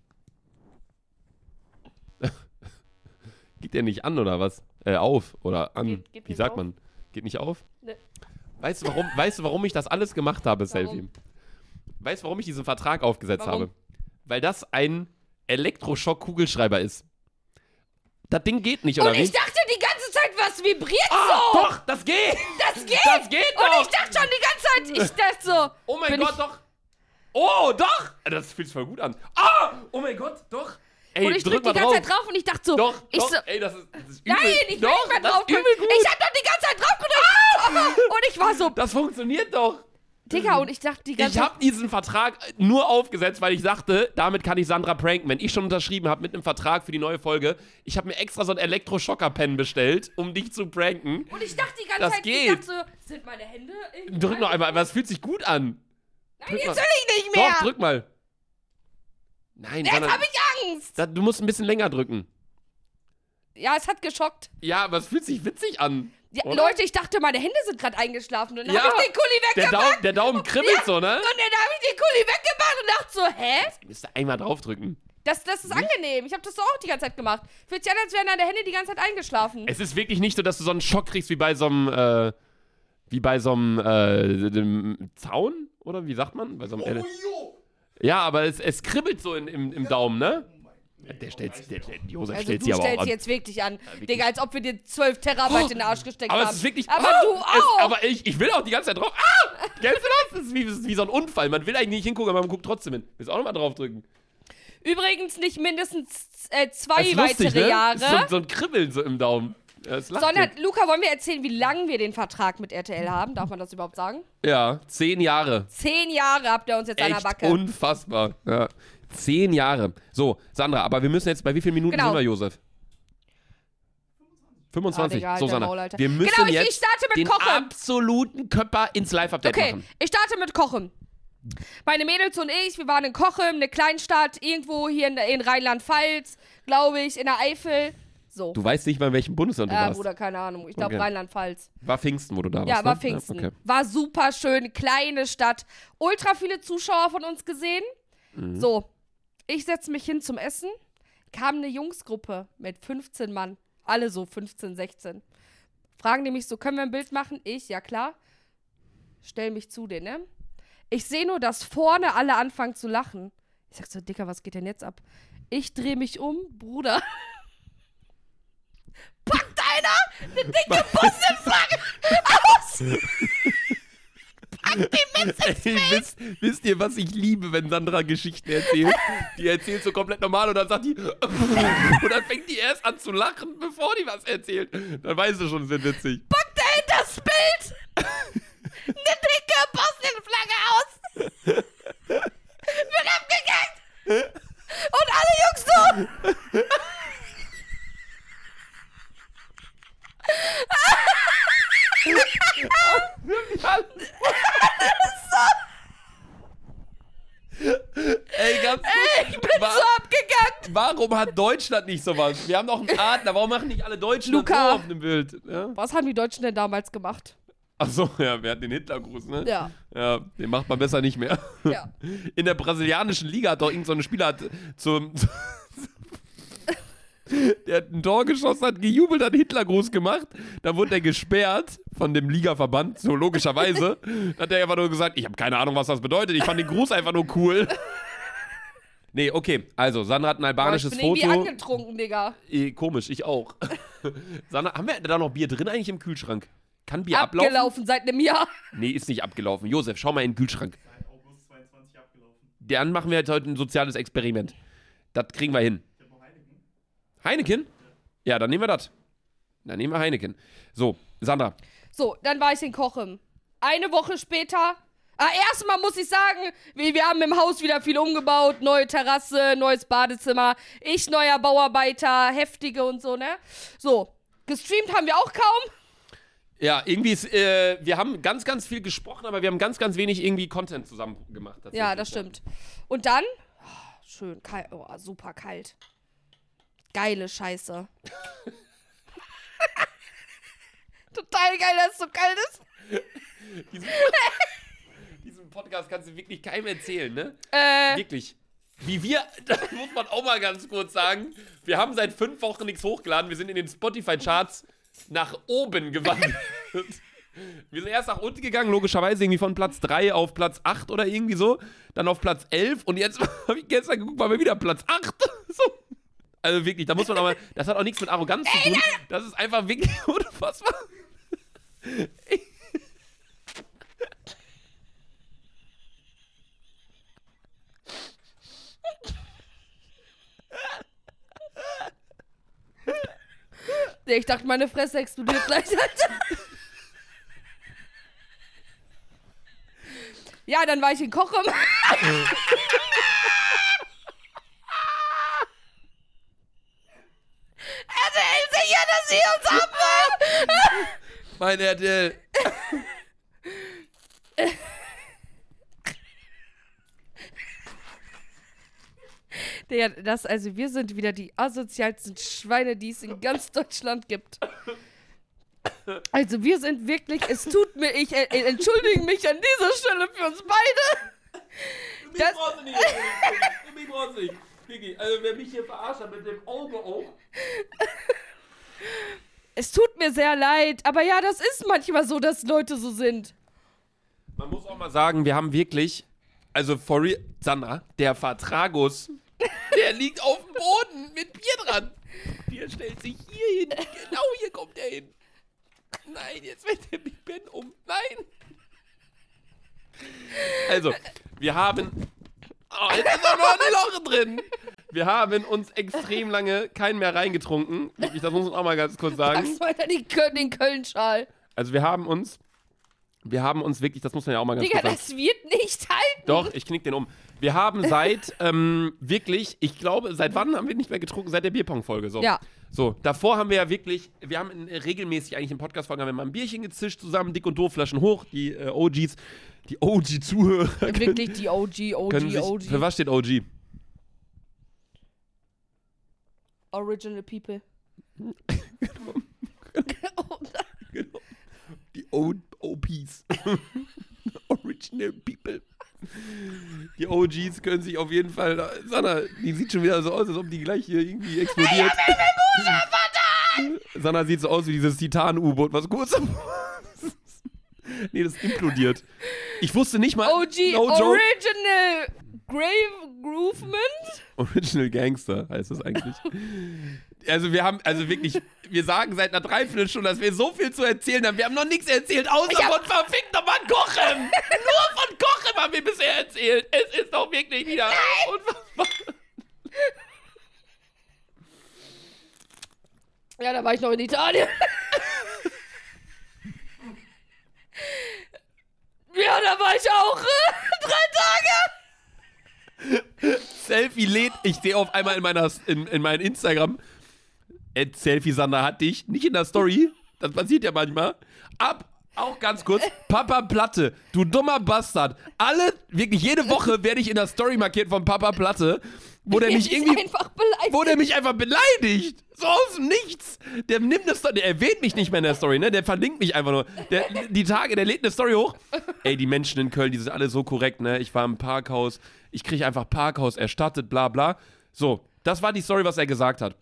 Geht der nicht an oder was? Äh, auf oder an? Geht- geht Wie sagt auf. man? Geht nicht auf? Ne. Weißt du, warum, weißt du, warum ich das alles gemacht habe, Warum? Selfie? Weißt du, warum ich diesen Vertrag aufgesetzt Warum? habe? Weil das ein Elektroschock-Kugelschreiber ist. Das Ding geht nicht, oder und wie? ich dachte die ganze Zeit, was vibriert ah, so? doch, das geht! Das geht! Das geht Und doch! ich dachte schon die ganze Zeit, ich dachte so. Oh mein Gott, ich, doch! Oh, doch! Das fühlt sich voll gut an. Ah! Oh mein Gott, doch! Ey, Und ich drück drück die ganze drauf. Zeit drauf und ich dachte so. Doch, ich doch, so, ey, das ist, das ist übel. Nein, ich will doch, nicht mehr drauf. Ich hab doch die ganze Zeit drauf gedrückt. Und ich war so, Das funktioniert doch. Digga, und ich dachte die ganze Ich habe diesen Vertrag nur aufgesetzt, weil ich dachte, damit kann ich Sandra pranken. Wenn ich schon unterschrieben habe mit einem Vertrag für die neue Folge, ich habe mir extra so einen Elektroschocker-Pen bestellt, um dich zu pranken. Und ich dachte die ganze Das Zeit, geht. ich dachte so, sind meine Hände irgendwie Drück noch einmal, aber es fühlt sich gut an. Nein, jetzt mal. will ich nicht mehr. Doch, drück mal. Nein, Jetzt habe ich Angst. da, du musst ein bisschen länger drücken. Ja, es hat geschockt. Ja, aber es fühlt sich witzig an. Ja? Leute, ich dachte, meine Hände sind gerade eingeschlafen. Und dann Ja, habe ich den Kuli Der, weggemacht. Daum, der Daumen kribbelt so, ne? Und dann habe ich den Kuli weggemacht und dachte so, hä? Ihr müsst einmal draufdrücken. Das, das ist angenehm. Ich habe das so auch die ganze Zeit gemacht. Fühlt sich an, als wären deine Hände die ganze Zeit eingeschlafen. Es ist wirklich nicht so, dass du so einen Schock kriegst wie bei so einem, äh, wie bei so einem, äh, dem Zaun? Oder wie sagt man? Bei so einem Ele- ja, aber es, es kribbelt so in, im, im Daumen, ne? Der stellt, der, der, Josef Also stellt du sie aber auch stellst an. jetzt wirklich an. wirklich. Digga, als ob wir dir 12 Terabyte in den Arsch gesteckt aber haben. es ist wirklich. Aber ah, du es, auch. aber ich, ich will auch die ganze Zeit drauf. Ah! Kennst du das? Das ist wie, das ist wie so ein Unfall. Man will eigentlich nicht hingucken, aber man guckt trotzdem hin. Willst du auch nochmal draufdrücken? Übrigens nicht mindestens äh, zwei Das ist weitere lustig, ne? Jahre. Das ist So, so ein Kribbeln so im Daumen. Sondern. Luca, wollen wir erzählen, wie lange wir den Vertrag mit RTL haben? Darf man das überhaupt sagen? Ja, zehn Jahre. Zehn Jahre habt ihr uns jetzt an der Echt Backe. unfassbar. Ja. Zehn Jahre. So, Sandra, aber wir müssen jetzt, bei wie vielen Minuten Genau. sind wir, Josef? 25. Ah, Digga, so, Sandra. Maul, Alter. wir müssen Genau, ich- jetzt ich starte mit den Kochen. absoluten Köpper ins Live-Update Okay, machen. ich starte mit Kochen. Meine Mädels und ich, wir waren in Kochem, eine Kleinstadt, irgendwo hier in, in Rheinland-Pfalz, glaube ich, in der Eifel. So. Du weißt nicht mal, in welchem Bundesland du ja, warst. Bruder, keine Ahnung. Ich glaube Okay. Rheinland-Pfalz. War Pfingsten, wo du da warst. Ja, war ne? Pfingsten. Ja, okay. War super schön, kleine Stadt. Ultra viele Zuschauer von uns gesehen. Mhm. So, ich setze mich hin zum Essen. Kam eine Jungsgruppe mit 15 Mann. Alle so 15, 16. Fragen die mich so, können wir ein Bild machen? Ich, ja klar. Stell mich zu denen, ne? Ich sehe nur, dass vorne alle anfangen zu lachen. Ich sag so, Dicker, was geht denn jetzt ab? Ich drehe mich um, Bruder. Eine dicke Bussenflagge aus! Ey, wisst, wisst ihr, was ich liebe, wenn Sandra Geschichten erzählt? Die erzählt so komplett normal und dann sagt die. und dann fängt die erst an zu lachen, bevor die was erzählt. Dann weißt du schon, es wird witzig. packt er in das Bild eine dicke Bosnienflagge aus. Wird abgegangen. Und alle Jungs so. Ey, ganz Ich bin so abgegangen. Warum hat Deutschland nicht sowas? Wir haben doch einen Adler. Warum machen nicht alle Deutschen Luca. so auf dem Bild? Ja? Was haben die Deutschen denn damals gemacht? Ach so, ja, wir hatten den Hitlergruß, ne? Ja. Ja, den macht man besser nicht mehr. Ja. In der brasilianischen Liga hat doch irgendein so Spieler hat zum. Der hat ein Tor geschossen, hat gejubelt, hat Hitlergruß gemacht. Dann wurde er gesperrt von dem Ligaverband, so logischerweise. Dann hat er einfach nur gesagt, ich habe keine Ahnung, was das bedeutet. Ich fand den Gruß einfach nur cool. Nee, okay. Also, Sandra hat ein Boah, ich albanisches bin irgendwie Foto. angetrunken, Digga. Eh, komisch, ich auch. Sandra, haben wir da noch Bier drin eigentlich im Kühlschrank? Kann Bier ablaufen? Abgelaufen seit einem Jahr. Nee, ist nicht abgelaufen. Josef, schau mal in den Kühlschrank. Seit August 22 abgelaufen. Dann machen wir jetzt heute ein soziales Experiment. Das kriegen wir hin. Ich hab noch Heineken. Heineken? Ja, dann nehmen wir das. Dann nehmen wir Heineken. So, Sandra. So, dann war ich in Kochem. Eine Woche später, Ah, erstmal muss ich sagen, wir, wir haben im Haus wieder viel umgebaut. Neue Terrasse, neues Badezimmer. Ich neuer Bauarbeiter, heftige und so, ne? So, gestreamt haben wir auch kaum. Ja, irgendwie ist, äh, wir haben ganz, ganz viel gesprochen, aber wir haben ganz, ganz wenig irgendwie Content zusammen gemacht. Ja, tatsächlich. das stimmt. Und dann, oh, schön, kalt, oh, super kalt. Geile Scheiße. Total geil, dass es so kalt ist. Diesen, diesen Podcast kannst du wirklich keinem erzählen, ne? Äh, Wirklich. Wie wir, das muss man auch mal ganz kurz sagen, wir haben seit fünf Wochen nichts hochgeladen. Wir sind in den Spotify-Charts nach oben gewandert. Wir sind erst nach unten gegangen, logischerweise irgendwie von Platz 3 auf Platz 8 oder irgendwie so. Dann auf Platz 11 und jetzt habe ich gestern geguckt, waren wir wieder Platz 8. So. Also wirklich, da muss man aber, das hat auch nichts mit Arroganz zu tun. Das ist einfach wirklich unfassbar. nee, ich dachte, meine Fresse explodiert gleich, Alter. Ja, dann war ich in Kochum. Erzählen Sie uns abhören. Mein RTL. Digga, das, also wir sind wieder die asozialsten Schweine, die es in ganz Deutschland gibt. Also wir sind wirklich, es tut mir, ich äh, entschuldige mich an dieser Stelle für uns beide. Das- brauchst du nicht erzählen. Mich brauchst du nicht. Vicky, also wer mich hier verarscht hat mit dem Auge auch. Es tut mir sehr leid, aber ja, das ist manchmal so, dass Leute so sind. Man muss auch mal sagen, wir haben wirklich, also for real, Sandra, der Vertragus, der liegt auf dem Boden mit Bier dran. Bier stellt sich hier hin. Genau hier kommt er hin. Nein, jetzt fällt der Big Ben um. Nein. Also, wir haben. Oh, jetzt ist auch noch ein Loch drin. Wir haben uns extrem lange keinen mehr reingetrunken. Wirklich, das muss man auch mal ganz kurz sagen. Packst weiter die Köln, den Köln-Schal. Also, wir haben uns. Wir haben uns wirklich, das muss man ja auch mal ganz Digga, kurz sagen. das wird nicht halten. Doch, ich knick den um. Wir haben seit, ähm, wirklich, ich glaube, seit wann haben wir nicht mehr getrunken? Seit der Bierpong-Folge. So. Ja. So, davor haben wir ja wirklich, wir haben in, regelmäßig eigentlich im Podcast-Folgen haben wir mal ein Bierchen gezischt zusammen, dick und doof, Flaschen hoch, die äh, OGs, die OG-Zuhörer. Wirklich die OG, OG, können sich, OG. Für was steht OG? Original People. Genau. Die o OPs. Original People. Die OGs können sich auf jeden Fall. Sanna, die sieht schon wieder so aus, als ob die gleich hier irgendwie explodiert. Sanna sieht so aus wie dieses Titan-U-Boot, was kurz. nee, das implodiert. Ich wusste nicht mal. OG, no. Original Grave Groovement. Original Gangster heißt das eigentlich. Also wir haben, also wirklich, wir sagen seit einer Dreiviertelstunde, dass wir so viel zu erzählen haben. Wir haben noch nichts erzählt, außer von verfickt nochmal Kochem. Nur von Kochem haben wir bisher erzählt. Es ist doch wirklich wieder unfassbar. Ja, da war ich noch in Italien. ja, da war ich auch. Drei Tage. Selfie lädt, ich sehe auf einmal in meiner, in, in meinem Instagram, Ed Selfie Sander hat dich, nicht in der Story, das passiert ja manchmal, ab, auch ganz kurz, Papa Platte, du dummer Bastard. Alle, wirklich jede Woche werde ich in der Story markiert von Papa Platte, wo der mich irgendwie, einfach beleidigt. wo der mich einfach beleidigt. So aus dem Nichts. Der nimmt eine Story, der erwähnt mich nicht mehr in der Story, ne? Der verlinkt mich einfach nur. Der, die Tage, der lädt eine Story hoch. Ey, die Menschen in Köln, die sind alle so korrekt, ne? Ich war im Parkhaus, ich kriege einfach Parkhaus erstattet, bla bla. So, das war die Story, was er gesagt hat.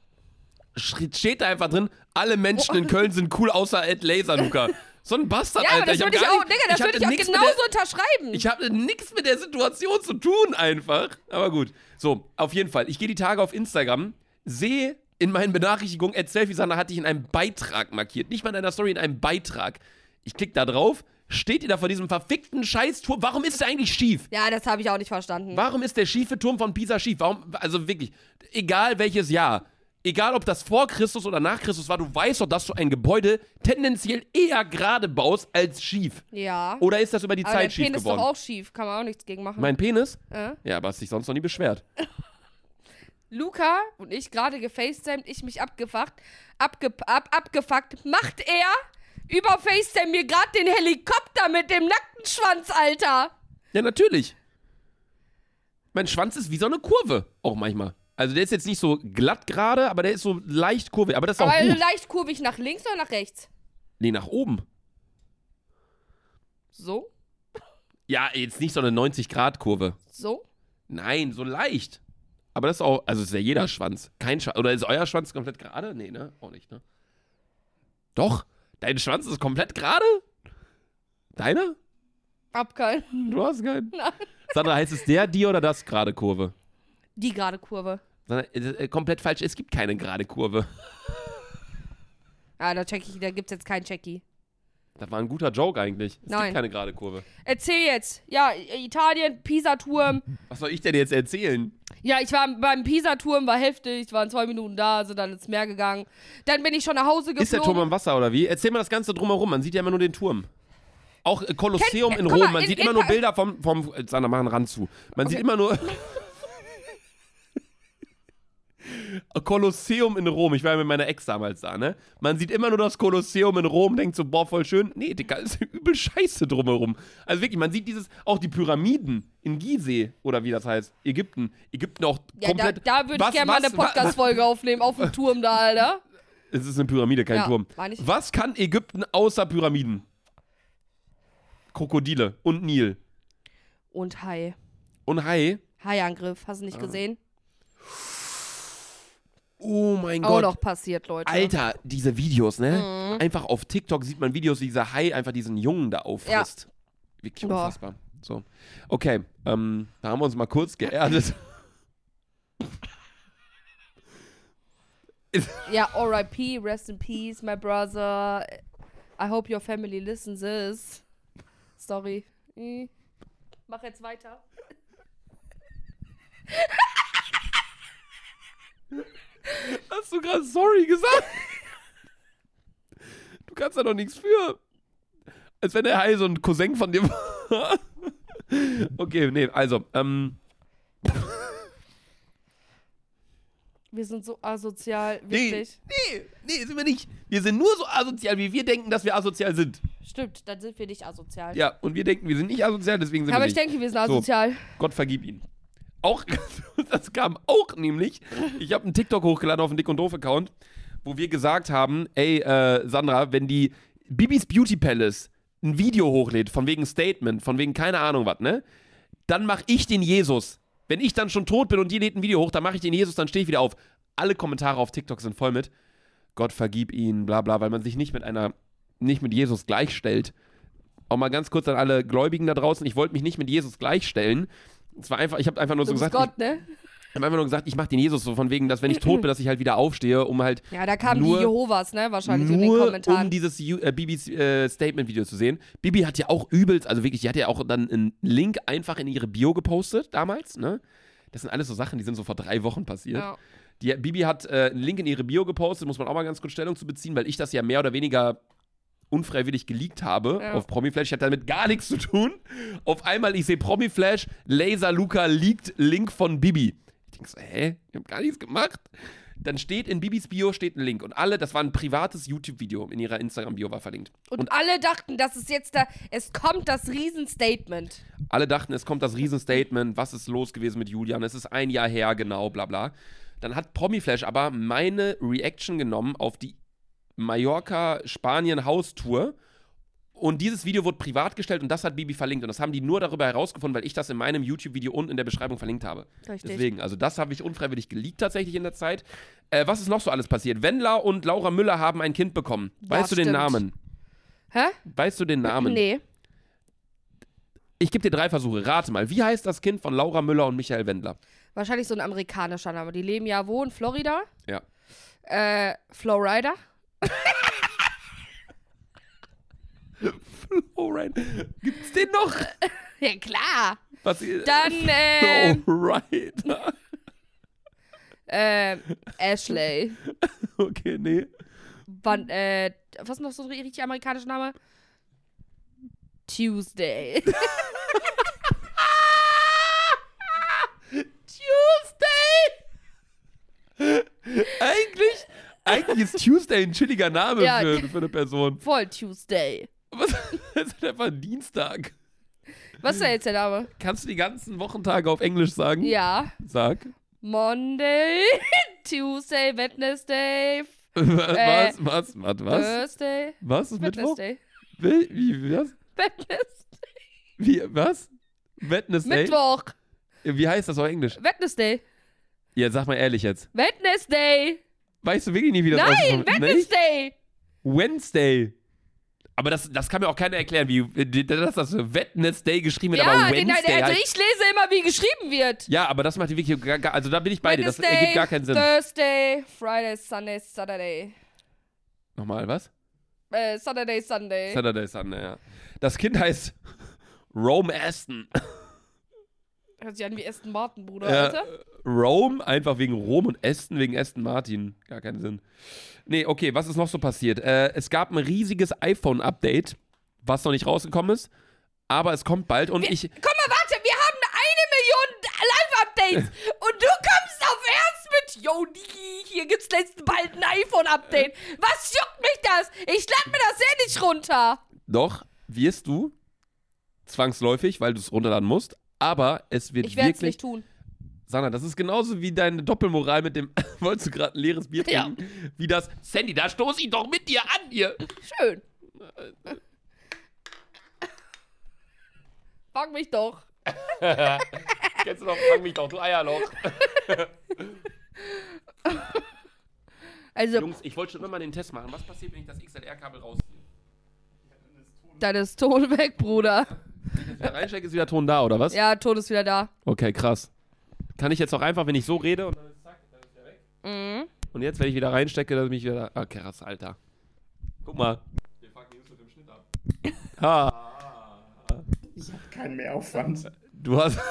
Steht da einfach drin, alle Menschen in Köln sind cool, außer Ed Laserluca. So ein Bastard, ja, Alter. das würde ich gar auch, nicht- Digga, das würde hatte ich auch genauso der- unterschreiben. ich habe nichts mit der Situation zu tun einfach. Aber gut. So, auf jeden Fall. Ich gehe die Tage auf Instagram, sehe in meinen Benachrichtigungen, Ed Selfie Sander hatte ich in einem Beitrag markiert. Nicht mal in einer Story, in einem Beitrag. Ich klicke da drauf, steht ihr da vor diesem verfickten Scheißturm. Warum ist der eigentlich schief? ja, das habe ich auch nicht verstanden. Warum ist der schiefe Turm von Pisa schief? Warum, also wirklich, egal welches Jahr, egal ob das vor Christus oder nach Christus war, du weißt doch, dass du ein Gebäude tendenziell eher gerade baust als schief. Ja. Oder ist das über die aber Zeit schief Penis ist geworden? doch auch schief. Kann man auch nichts gegen machen. Mein Penis? äh? Ja, aber hast dich sonst noch nie beschwert. Luca und ich gerade gefacetimed, ich mich abgefuckt, abge ab, abgefuckt, macht er über FaceTime mir gerade den Helikopter mit dem nackten Schwanz, Alter. Ja, natürlich. Mein Schwanz ist wie so eine Kurve, auch manchmal. Also der ist jetzt nicht so glatt gerade, aber der ist so leicht kurvig. Aber das ist auch Aber gut. leicht kurvig nach links oder nach rechts? Nee, nach oben. So, Ja, jetzt nicht so eine 90-Grad-Kurve. so. Nein, so leicht. Aber das ist auch, also ist ja jeder Schwanz. Kein Schwanz. Oder ist euer Schwanz komplett gerade? Nee, ne? Auch nicht, ne? Doch. Dein Schwanz ist komplett gerade? Deiner? Hab keinen. Du hast keinen. Nein. Sandra, heißt es der, die oder das gerade Kurve? Die gerade Kurve. Äh, äh, komplett falsch. Es gibt keine gerade Kurve. Ah, da check ich, da gibt's jetzt keinen Checki. Das war ein guter Joke eigentlich. Es Nein. gibt keine gerade Kurve. Erzähl jetzt. Ja, Italien, Pisa-Turm. Was soll ich denn jetzt erzählen? Ja, ich war beim Pisa-Turm, war heftig, waren zwei Minuten da, sind dann ins Meer gegangen. Dann bin ich schon nach Hause geflogen. Ist der Turm am Wasser oder wie? Erzähl mal das Ganze drumherum. Man sieht ja immer nur den Turm. Auch äh, Kolosseum Kennt- in Rom. mal, Man in- sieht in immer nur Bilder vom, vom äh, Sandra, mach einen Rand zu. Man Okay. sieht immer nur Kolosseum in Rom. Ich war ja mit meiner Ex damals da, ne? Man sieht immer nur das Kolosseum in Rom, denkt so, boah, voll schön. Nee, Digga, ist übel scheiße drumherum. Also wirklich, man sieht dieses, auch die Pyramiden in Gizeh, oder wie das heißt, Ägypten. Ägypten auch Ja, da, komplett. da würde ich gerne mal eine Podcast-Folge aufnehmen, auf dem Turm da, Alter. Es ist eine Pyramide, kein Ja, Turm. Was kann Ägypten außer Pyramiden? Krokodile und Nil. Und Hai. Und Hai. Haiangriff, hast du Ah. nicht gesehen? Oh mein Auch Gott. noch passiert, Leute. Alter, diese Videos, ne? Mhm. Einfach auf TikTok sieht man Videos, wie dieser Hai einfach diesen Jungen da auffrisst. Wirklich Boah. unfassbar. So. Okay, ähm, da haben wir uns mal kurz geerdet. Ja, RIP, rest in peace, my brother. I hope your family listens this. Sorry. Hm. Mach jetzt weiter. Hast du gerade sorry gesagt? Du kannst da doch nichts für. Als wenn der Hai so ein Cousin von dir war. Okay, nee, also, ähm, Wir sind so asozial, nee, wirklich. nee, nee, sind wir nicht. Wir sind nur so asozial, wie wir denken, dass wir asozial sind. Stimmt, dann sind wir nicht asozial. Ja, und wir denken, wir sind nicht asozial, deswegen sind Aber wir ich nicht. denke, wir sind asozial. Gott vergib ihn. Auch, das kam auch nämlich, ich habe einen TikTok hochgeladen auf den Dick und Doof Account, wo wir gesagt haben, ey, äh, Sandra, wenn die Bibis Beauty Palace ein Video hochlädt, von wegen Statement, von wegen keine Ahnung was, ne, dann mach ich den Jesus. Wenn ich dann schon tot bin und die lädt ein Video hoch, dann mache ich den Jesus, dann stehe ich wieder auf. Alle Kommentare auf TikTok sind voll mit, Gott vergib ihn, bla bla, weil man sich nicht mit einer, nicht mit Jesus gleichstellt. Auch mal ganz kurz an alle Gläubigen da draußen, ich wollte mich nicht mit Jesus gleichstellen. Es war einfach, ich habe einfach nur so gesagt, Gott, ne? ich habe einfach nur gesagt, ich mache den Jesus so von wegen, dass wenn ich tot bin, dass ich halt wieder aufstehe, um halt Ja, da kamen Nur- die Jehovas, ne? Wahrscheinlich in den nur Kommentaren. um dieses äh, Bibis äh, Statement-Video zu sehen. Bibi hat ja auch übelst, also wirklich, die hat ja auch dann einen Link einfach in ihre Bio gepostet damals, ne? Das sind alles so Sachen, die sind so vor drei Wochen passiert. ja. Die, Bibi hat äh, einen Link in ihre Bio gepostet, muss man auch mal ganz kurz Stellung zu beziehen, weil ich das ja mehr oder weniger unfreiwillig geleakt habe Ja. auf Promiflash. Ich hatte damit gar nichts zu tun. Auf einmal, ich sehe Promiflash, Laser Luca leakt Link von Bibi. Ich denke so, hä? Ich habe gar nichts gemacht. Dann steht in Bibis Bio steht ein Link und alle, das war ein privates YouTube-Video in ihrer Instagram-Bio war verlinkt. Und, alle dachten, dass es jetzt da, es kommt das Riesenstatement. Alle dachten, es kommt das Riesenstatement, was ist los gewesen mit Julian, es ist ein Jahr her, genau, bla bla. Dann hat Promiflash aber meine Reaction genommen auf die Mallorca-Spanien-Haustour und dieses Video wurde privat gestellt und das hat Bibi verlinkt und das haben die nur darüber herausgefunden, weil ich das in meinem YouTube-Video unten in der Beschreibung verlinkt habe. Richtig. Deswegen, also das habe ich unfreiwillig geleakt tatsächlich in der Zeit. Äh, was ist noch so alles passiert? Wendler und Laura Müller haben ein Kind bekommen. Ja, Weißt du den stimmt. Namen? Hä? Weißt du den Namen? Nee. Ich gebe dir drei Versuche. Rate mal, wie heißt das Kind von Laura Müller und Michael Wendler? Wahrscheinlich so ein amerikanischer Name. Die leben ja wo? In Florida? Ja. Äh, Florida? Flowrider. Gibt's den noch? Ja, klar. Was, Dann, äh, Flowrider. Ähm, Ashley. Okay, nee. Wann, äh, was ist noch so ein richtig amerikanischer Name? Tuesday. Tuesday! eigentlich, eigentlich ist Tuesday ein chilliger Name Ja. für, für eine Person. Voll Tuesday. Was? Das ist einfach ein Dienstag. Was ist denn jetzt der Name? Kannst du die ganzen Wochentage auf Englisch sagen? Ja. Sag. Monday, Tuesday, Wednesday, was, was, was, was? Thursday, Was ist Mittwoch? Wednesday. Wie, wie, was? Wednesday. Wie, was? Wednesday? Mittwoch. Wie heißt das auf Englisch? Wednesday. Ja, sag mal ehrlich jetzt. Wednesday. Weißt du wirklich nicht, wie das Nein? Wednesday. Wednesday. Aber das, das kann mir auch keiner erklären, wie dass das Wednesday geschrieben wird, Ja, aber den, Wednesday also halt. ich lese immer, wie geschrieben wird. Ja, aber das macht die wirklich gar, gar, also da bin ich bei dir, das ergibt gar keinen Sinn. Thursday, Friday, Sunday, Saturday. Nochmal, was? Äh, Saturday, Sunday. Saturday Sunday, ja. Das Kind heißt Rome Aston. Hört sich an wie Aston Martin, Bruder, Alter. Rome, einfach wegen Rom und Aston wegen Aston Martin. Gar keinen Sinn. Nee, okay, was ist noch so passiert? Äh, es gab ein riesiges iPhone-Update, was noch nicht rausgekommen ist, aber es kommt bald und ich. Komm mal, warte, wir haben eine Million Live-Updates und du kommst auf Ernst mit, yo, Digi, hier gibt's letzten bald ein iPhone-Update. Was juckt mich das? Ich lad mir das eh nicht runter. Doch, wirst du zwangsläufig, weil du es runterladen musst, aber es wird Ich werde es wirklich. nicht tun. Sandra, das ist genauso wie deine Doppelmoral mit dem. Wolltest du gerade ein leeres Bier Ja. trinken? Wie das. Sandy, da stoße ich doch mit dir an hier. Schön. Fang mich doch. Kennst du doch, fang mich doch, du Eierloch. Also, Jungs, ich wollte schon immer den Test machen. Was passiert, wenn ich das XLR-Kabel rausziehe? dann ist Ton weg, Bruder. Wenn ich das wieder reinstecke, ist wieder Ton da, oder was? Ja, Ton ist wieder da. Okay, krass. Kann ich jetzt auch einfach, wenn ich so rede und dann ist zack, dann ist der weg? Mhm. Und jetzt, wenn ich wieder reinstecke, dann bin ich wieder. Ah, krass, Alter. Guck mal. Wir fangen jetzt mit dem Schnitt ab. Ha. Ich habe keinen Mehraufwand. Du hast.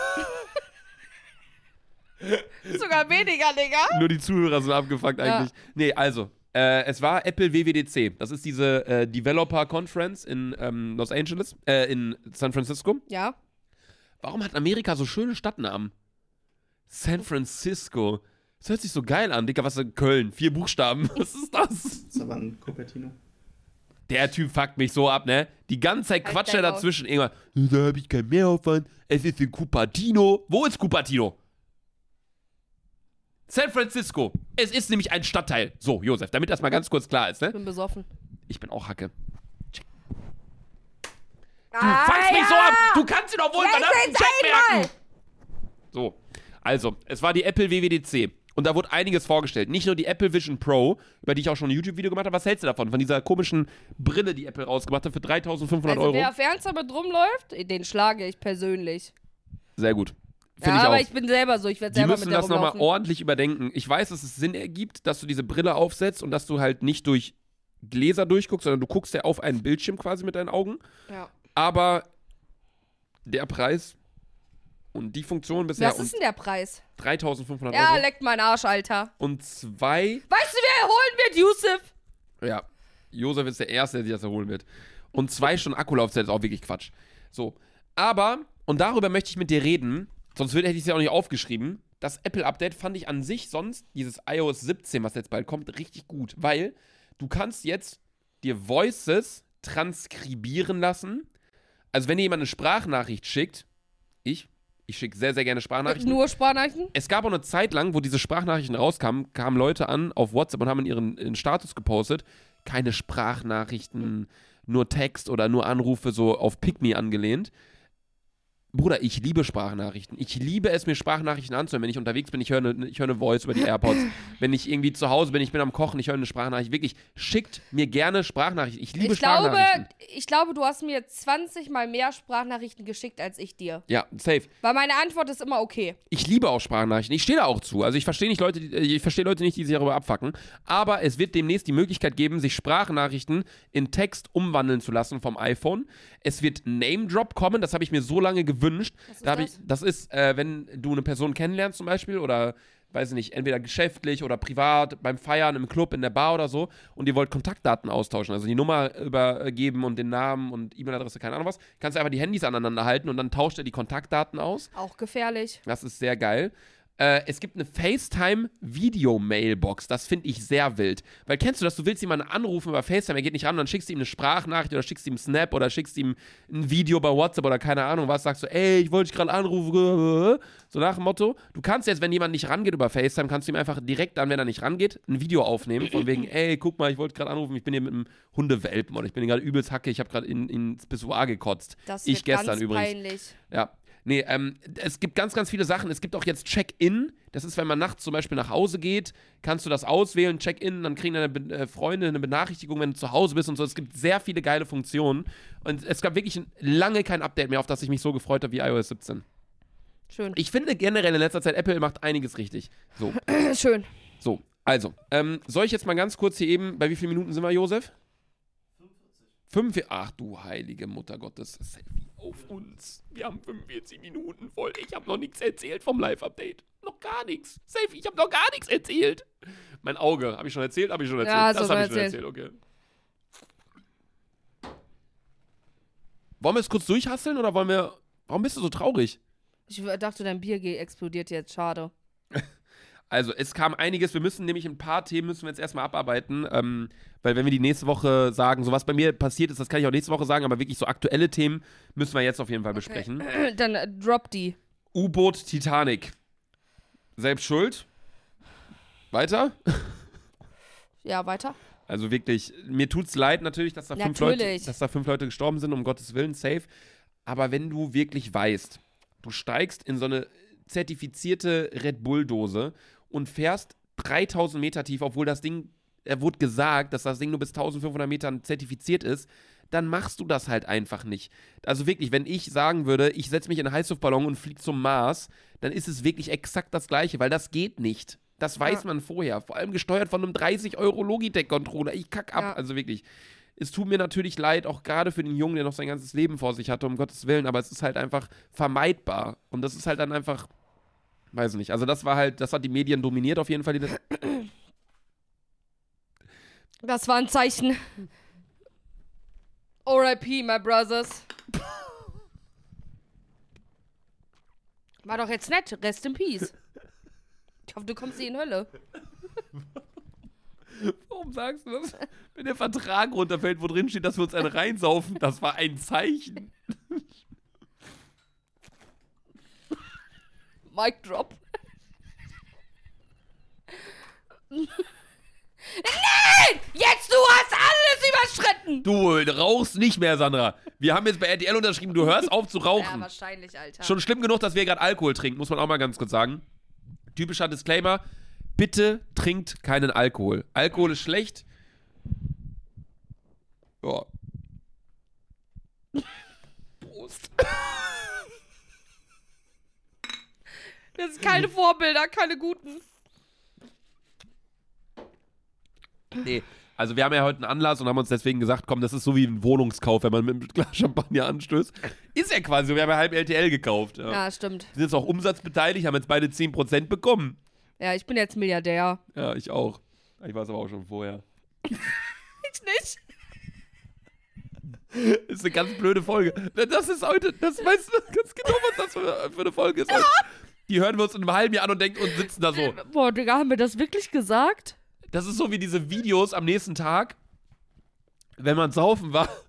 Sogar weniger, Digga. Nur die Zuhörer sind abgefuckt Ja. eigentlich. Nee, also. Äh, es war Apple WWDC. Das ist diese äh, Developer Conference in ähm, Los Angeles, äh, in San Francisco. Ja. Warum hat Amerika so schöne Stadtnamen? San Francisco. Das hört sich so geil an, Dicker. Was ist Köln? Vier Buchstaben. Was ist das? Das ist aber ein Cupertino. Der Typ fuckt mich so ab, ne? Die ganze Zeit Halt quatscht er dazwischen. Irgendwann, da habe ich keinen Mehraufwand. Es ist in Cupertino. Wo ist Cupertino? San Francisco. Es ist nämlich ein Stadtteil. So, Josef, damit das mal ganz kurz klar ist, ne? Ich bin besoffen. Ich bin auch Hacke. Du Du fuckst mich so ab. Du kannst dir doch wohl Ja, verdammten Check merken. So, also, es war die Apple WWDC. Und da wurde einiges vorgestellt. Nicht nur die Apple Vision Pro, über die ich auch schon ein YouTube-Video gemacht habe. Was hältst du davon? Von dieser komischen Brille, die Apple rausgemacht hat für 3500 Also, Euro. wer auf Ernst damit rumläuft, den schlage ich persönlich. Sehr gut. Ja, ich aber auch. ich bin selber so. Ich werde die selber müssen mit das nochmal ordentlich überdenken. Ich weiß, dass es Sinn ergibt, dass du diese Brille aufsetzt und dass du halt nicht durch Gläser durchguckst, sondern du guckst ja auf einen Bildschirm quasi mit deinen Augen. Ja. Aber der Preis und die Funktion bisher Was ist denn der Preis? 3500 Ja, Euro. leckt meinen Arsch, Alter. Und zwei, Weißt du, wer holen wird, Yusuf? ja, Josef ist der Erste, der sich das erholen wird. Und zwei Stunden Akkulaufzeit ist auch wirklich Quatsch. So, aber, und darüber möchte ich mit dir reden, sonst hätte ich es ja auch nicht aufgeschrieben. Das Apple-Update fand ich an sich sonst, dieses iOS 17, was jetzt bald kommt, richtig gut, weil du kannst jetzt dir Voices transkribieren lassen. Also wenn dir jemand eine Sprachnachricht schickt, ich, ich schicke sehr, sehr gerne Sprachnachrichten. Nur Sprachnachrichten? Es gab auch eine Zeit lang, wo diese Sprachnachrichten rauskamen, kamen Leute an auf WhatsApp und haben in ihren, ihren Status gepostet, keine Sprachnachrichten, nur Text oder nur Anrufe so auf Pick Me angelehnt. Bruder, ich liebe Sprachnachrichten. Ich liebe es, mir Sprachnachrichten anzuhören. Wenn ich unterwegs bin, ich höre eine, ich höre eine Voice über die AirPods. Wenn ich irgendwie zu Hause bin, ich bin am Kochen, ich höre eine Sprachnachricht. Wirklich, schickt mir gerne Sprachnachrichten. Ich liebe Ich glaube, Sprachnachrichten. ich glaube, du hast mir 20 mal mehr Sprachnachrichten geschickt als ich dir. Ja, safe. Weil meine Antwort ist immer okay. Ich liebe auch Sprachnachrichten. Ich stehe da auch zu. Also ich verstehe nicht Leute, die- ich verstehe Leute nicht, die sich darüber abfacken. Aber es wird demnächst die Möglichkeit geben, sich Sprachnachrichten in Text umwandeln zu lassen vom iPhone. Es wird Name Drop kommen. Das habe ich mir so lange gewünscht. Was ist da ich, das? das ist, äh, wenn du eine Person kennenlernst zum Beispiel oder weiß ich nicht, entweder geschäftlich oder privat, beim Feiern, im Club, in der Bar oder so und ihr wollt Kontaktdaten austauschen, also die Nummer übergeben und den Namen und E-Mail-Adresse, keine Ahnung was, kannst du einfach die Handys aneinander halten und dann tauscht er die Kontaktdaten aus. Auch gefährlich. Das ist sehr geil. Äh, es gibt eine FaceTime-Video-Mailbox. Das finde ich sehr wild. Weil kennst du das? Du willst jemanden anrufen über FaceTime, er geht nicht ran, dann schickst du ihm eine Sprachnachricht oder schickst ihm einen Snap oder schickst ihm ein Video bei WhatsApp oder keine Ahnung was. Sagst du, ey, ich wollte dich gerade anrufen. So nach dem Motto. Du kannst jetzt, wenn jemand nicht rangeht über FaceTime, kannst du ihm einfach direkt dann, wenn er nicht rangeht, ein Video aufnehmen. Von wegen, ey, guck mal, ich wollte gerade anrufen, ich bin hier mit einem Hundewelpen oder ich bin hier gerade übelst hacke, ich habe gerade in, ins Pissoir gekotzt. Das ich gestern übrigens. peinlich. Ja. Nee, ähm, es gibt ganz, ganz viele Sachen. Es gibt auch jetzt Check-In. Das ist, wenn man nachts zum Beispiel nach Hause geht, kannst du das auswählen, Check-In, dann kriegen deine Be äh, Freunde eine Benachrichtigung, wenn du zu Hause bist und so. Es gibt sehr viele geile Funktionen. Und es gab wirklich lange kein Update mehr, auf das ich mich so gefreut habe wie iOS 17. Schön. Ich finde generell in letzter Zeit, Apple macht einiges richtig. So, Schön. so. Also, ähm, soll ich jetzt mal ganz kurz hier eben, bei wie vielen Minuten sind wir, Josef? 45. Ach du heilige Mutter Gottes, Selfie auf uns. Wir haben 45 Minuten voll. Ich habe noch nichts erzählt vom Live-Update. Noch gar nichts. Selfie, ich habe noch gar nichts erzählt. Mein Auge, habe ich schon erzählt? Habe ich schon erzählt? Ja, das habe ich schon erzählt, okay. Wollen wir es kurz durchhasseln oder wollen wir. Warum bist du so traurig? Ich dachte, dein Bier explodiert jetzt. Schade. Also, es kam einiges. Wir müssen nämlich ein paar Themen müssen wir jetzt erstmal abarbeiten. Ähm, weil, wenn wir die nächste Woche sagen, so was bei mir passiert ist, das kann ich auch nächste Woche sagen, aber wirklich so aktuelle Themen müssen wir jetzt auf jeden Fall besprechen. Dann äh, drop die. U-Boot Titanic. Selbst schuld. Weiter? Ja, weiter. Also wirklich, mir tut's leid natürlich, dass da, fünf Leute, Natürlich. dass da fünf Leute gestorben sind, um Gottes Willen, safe. Aber wenn du wirklich weißt, du steigst in so eine zertifizierte Red Bull-Dose und fährst 3000 Meter tief, obwohl das Ding, er wurde gesagt, dass das Ding nur bis 1500 Metern zertifiziert ist, dann machst du das halt einfach nicht. Also wirklich, wenn ich sagen würde, ich setze mich in einen Heißluftballon und fliege zum Mars, dann ist es wirklich exakt das Gleiche, weil das geht nicht. Das weiß Ja. man vorher. Vor allem gesteuert von einem 30 Euro Logitech-Controller. Ich kack ab. Ja. Also wirklich. Es tut mir natürlich leid, auch gerade für den Jungen, der noch sein ganzes Leben vor sich hatte, um Gottes Willen, aber es ist halt einfach vermeidbar. Und das ist halt dann einfach, weiß nicht. Also das war halt, das hat die Medien dominiert auf jeden Fall. Die, Das war ein Zeichen. R.I.P., my brothers. War doch jetzt nett. Rest in peace. Ich hoffe, du kommst nie in Hölle. Warum sagst du das? Wenn der Vertrag runterfällt, wo drin steht, dass wir uns einen reinsaufen, das war ein Zeichen. Mic drop. Nein! Jetzt, du hast alles überschritten! Du rauchst nicht mehr, Sandra. Wir haben jetzt bei RTL unterschrieben, du hörst auf zu Ja, rauchen. wahrscheinlich, Alter. Schon schlimm genug, dass wir gerade Alkohol trinken, muss man auch mal ganz kurz sagen. Typischer Disclaimer: Bitte trinkt keinen Alkohol. Alkohol ist schlecht. Ja. Prost. Das sind keine Vorbilder, keine guten. Nee. Also wir haben ja heute einen Anlass und haben uns deswegen gesagt, komm, das ist so wie ein Wohnungskauf, wenn man mit einem Glas Champagner anstößt. Ist ja quasi wir haben ja halb LTL gekauft. Ja. Ja, stimmt. Sind jetzt auch umsatzbeteiligt, haben jetzt beide 10% bekommen. Ja, ich bin jetzt Milliardär. Ja, ich auch. Ich war es aber auch schon vorher. Ich nicht. Ist eine ganz blöde Folge. Das ist heute, das weißt du ganz genau, was das für, für eine Folge ist. Die hören wir uns in einem halben Jahr an und denken und sitzen da so. Boah, Digga, haben wir das wirklich gesagt? Das ist so wie diese Videos am nächsten Tag, wenn man saufen war.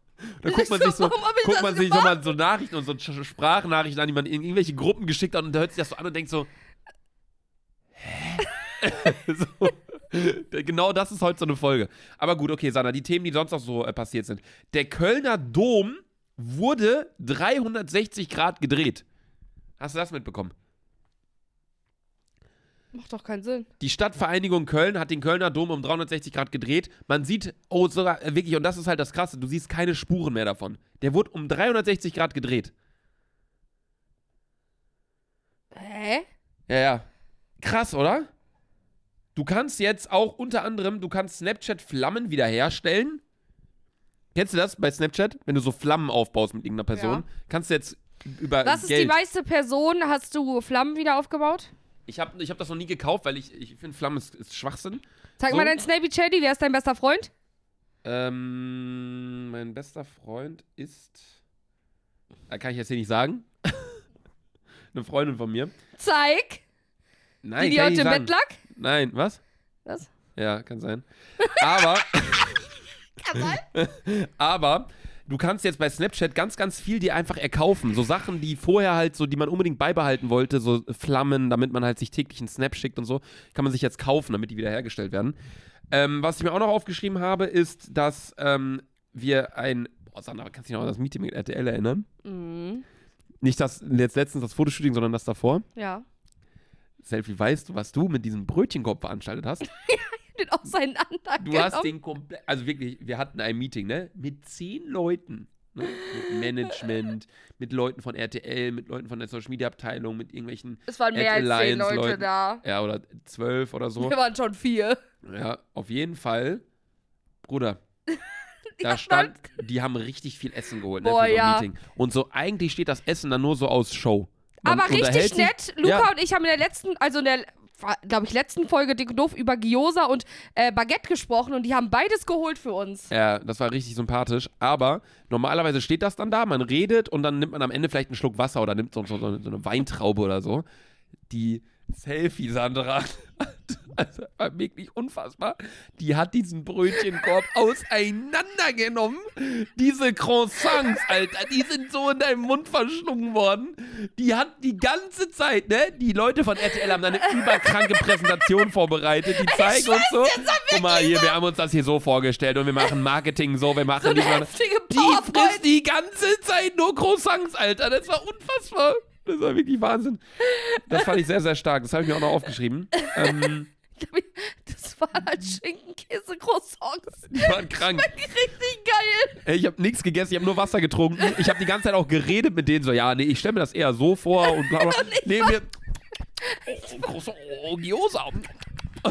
Da guckt man sich so, guckt man sich so mal so Nachrichten und so Sprachnachrichten an, die man in irgendwelche Gruppen geschickt hat und da hört sich das so an und denkt so, hä? so, genau das ist heute so eine Folge. Aber gut, okay, Sana, die Themen, die sonst noch so äh, passiert sind. Der Kölner Dom wurde 360 Grad gedreht. Hast du das mitbekommen? Macht doch keinen Sinn. Die Stadtvereinigung Köln hat den Kölner Dom um 360 Grad gedreht. Man sieht, oh, sogar, äh, wirklich, und das ist halt das Krasse, du siehst keine Spuren mehr davon. Der wurde um 360 Grad gedreht. Hä? Ja, ja. Krass, oder? Du kannst jetzt auch unter anderem, du kannst Snapchat-Flammen wiederherstellen. Kennst du das bei Snapchat? Wenn du so Flammen aufbaust mit irgendeiner Person, Ja. kannst du jetzt über Was ist Geld. die meiste Person? Hast du Flammen wieder aufgebaut? Ich habe ich hab das noch nie gekauft, weil ich, ich finde Flammen ist, ist Schwachsinn. Sag So. mal dein Snappy Chatty, wer ist dein bester Freund? Ähm, mein bester Freund ist. Da kann ich jetzt hier nicht sagen. Eine Freundin von mir. Zeig, Nein, die, die heute nicht im. Bett lag. Nein, was? Was? Ja, kann sein. Aber, Kann sein. aber du kannst jetzt bei Snapchat ganz, ganz viel dir einfach erkaufen. So Sachen, die vorher halt so, die man unbedingt beibehalten wollte, so Flammen, damit man halt sich täglich einen Snap schickt und so, kann man sich jetzt kaufen, damit die wiederhergestellt werden. Ähm, was ich mir auch noch aufgeschrieben habe, ist, dass ähm, wir ein. Boah, Sandra, kannst du dich noch an das Meeting mit RTL erinnern? Mhm. Nicht das jetzt letztens das Fotoshooting, sondern das davor. Ja. Selfie, weißt du, was du mit diesem Brötchenkorb veranstaltet hast? Den auseinander Du hast den komplett, also wirklich, wir hatten ein Meeting, ne? Mit zehn Leuten. Ne? Mit Management, mit Leuten von RTL, mit Leuten von der Social Media Abteilung, mit irgendwelchen, Es waren mehr als zehn Leute Leuten. da. ja, oder zwölf oder so. Wir waren schon vier. Ja, auf jeden Fall. Bruder. Da stand, die haben richtig viel Essen geholt, ne, Boah, ein ja. Meeting. Und so, eigentlich steht das Essen dann nur so aus Show. Man Aber richtig nett. Luca Ja. und ich haben in der letzten, also in der, glaube ich, letzten Folge Dick und Doof über Gyoza und äh, Baguette gesprochen und die haben beides geholt für uns. Ja, das war richtig sympathisch. Aber normalerweise steht das dann da, man redet und dann nimmt man am Ende vielleicht einen Schluck Wasser oder nimmt so, so, so eine Weintraube oder so. Die Selfie, Sandra, also war wirklich unfassbar. Die hat diesen Brötchenkorb auseinandergenommen. Diese Croissants, Alter, die sind so in deinem Mund verschlungen worden. Die hat die ganze Zeit, ne? Die Leute von RTL haben da eine überkranke Präsentation vorbereitet. Die zeigen uns so. Guck mal, hier, wir haben uns das hier so vorgestellt und wir machen Marketing so, wir machen So heftige die frisst die ganze Zeit nur Croissants, Alter. Das war unfassbar. Das war wirklich Wahnsinn. Das fand ich sehr, sehr stark. Das habe ich mir auch noch aufgeschrieben. Ähm, Das war halt Schinken-Käse-Croissants. die waren krank. Richtig geil. Ey, Ich habe nichts gegessen, ich habe nur Wasser getrunken. Ich habe die ganze Zeit auch geredet mit denen so, ja, nee, ich stelle mir das eher so vor und bla bla. Nee, mir. Oh, Croissant, oh, Gyoza.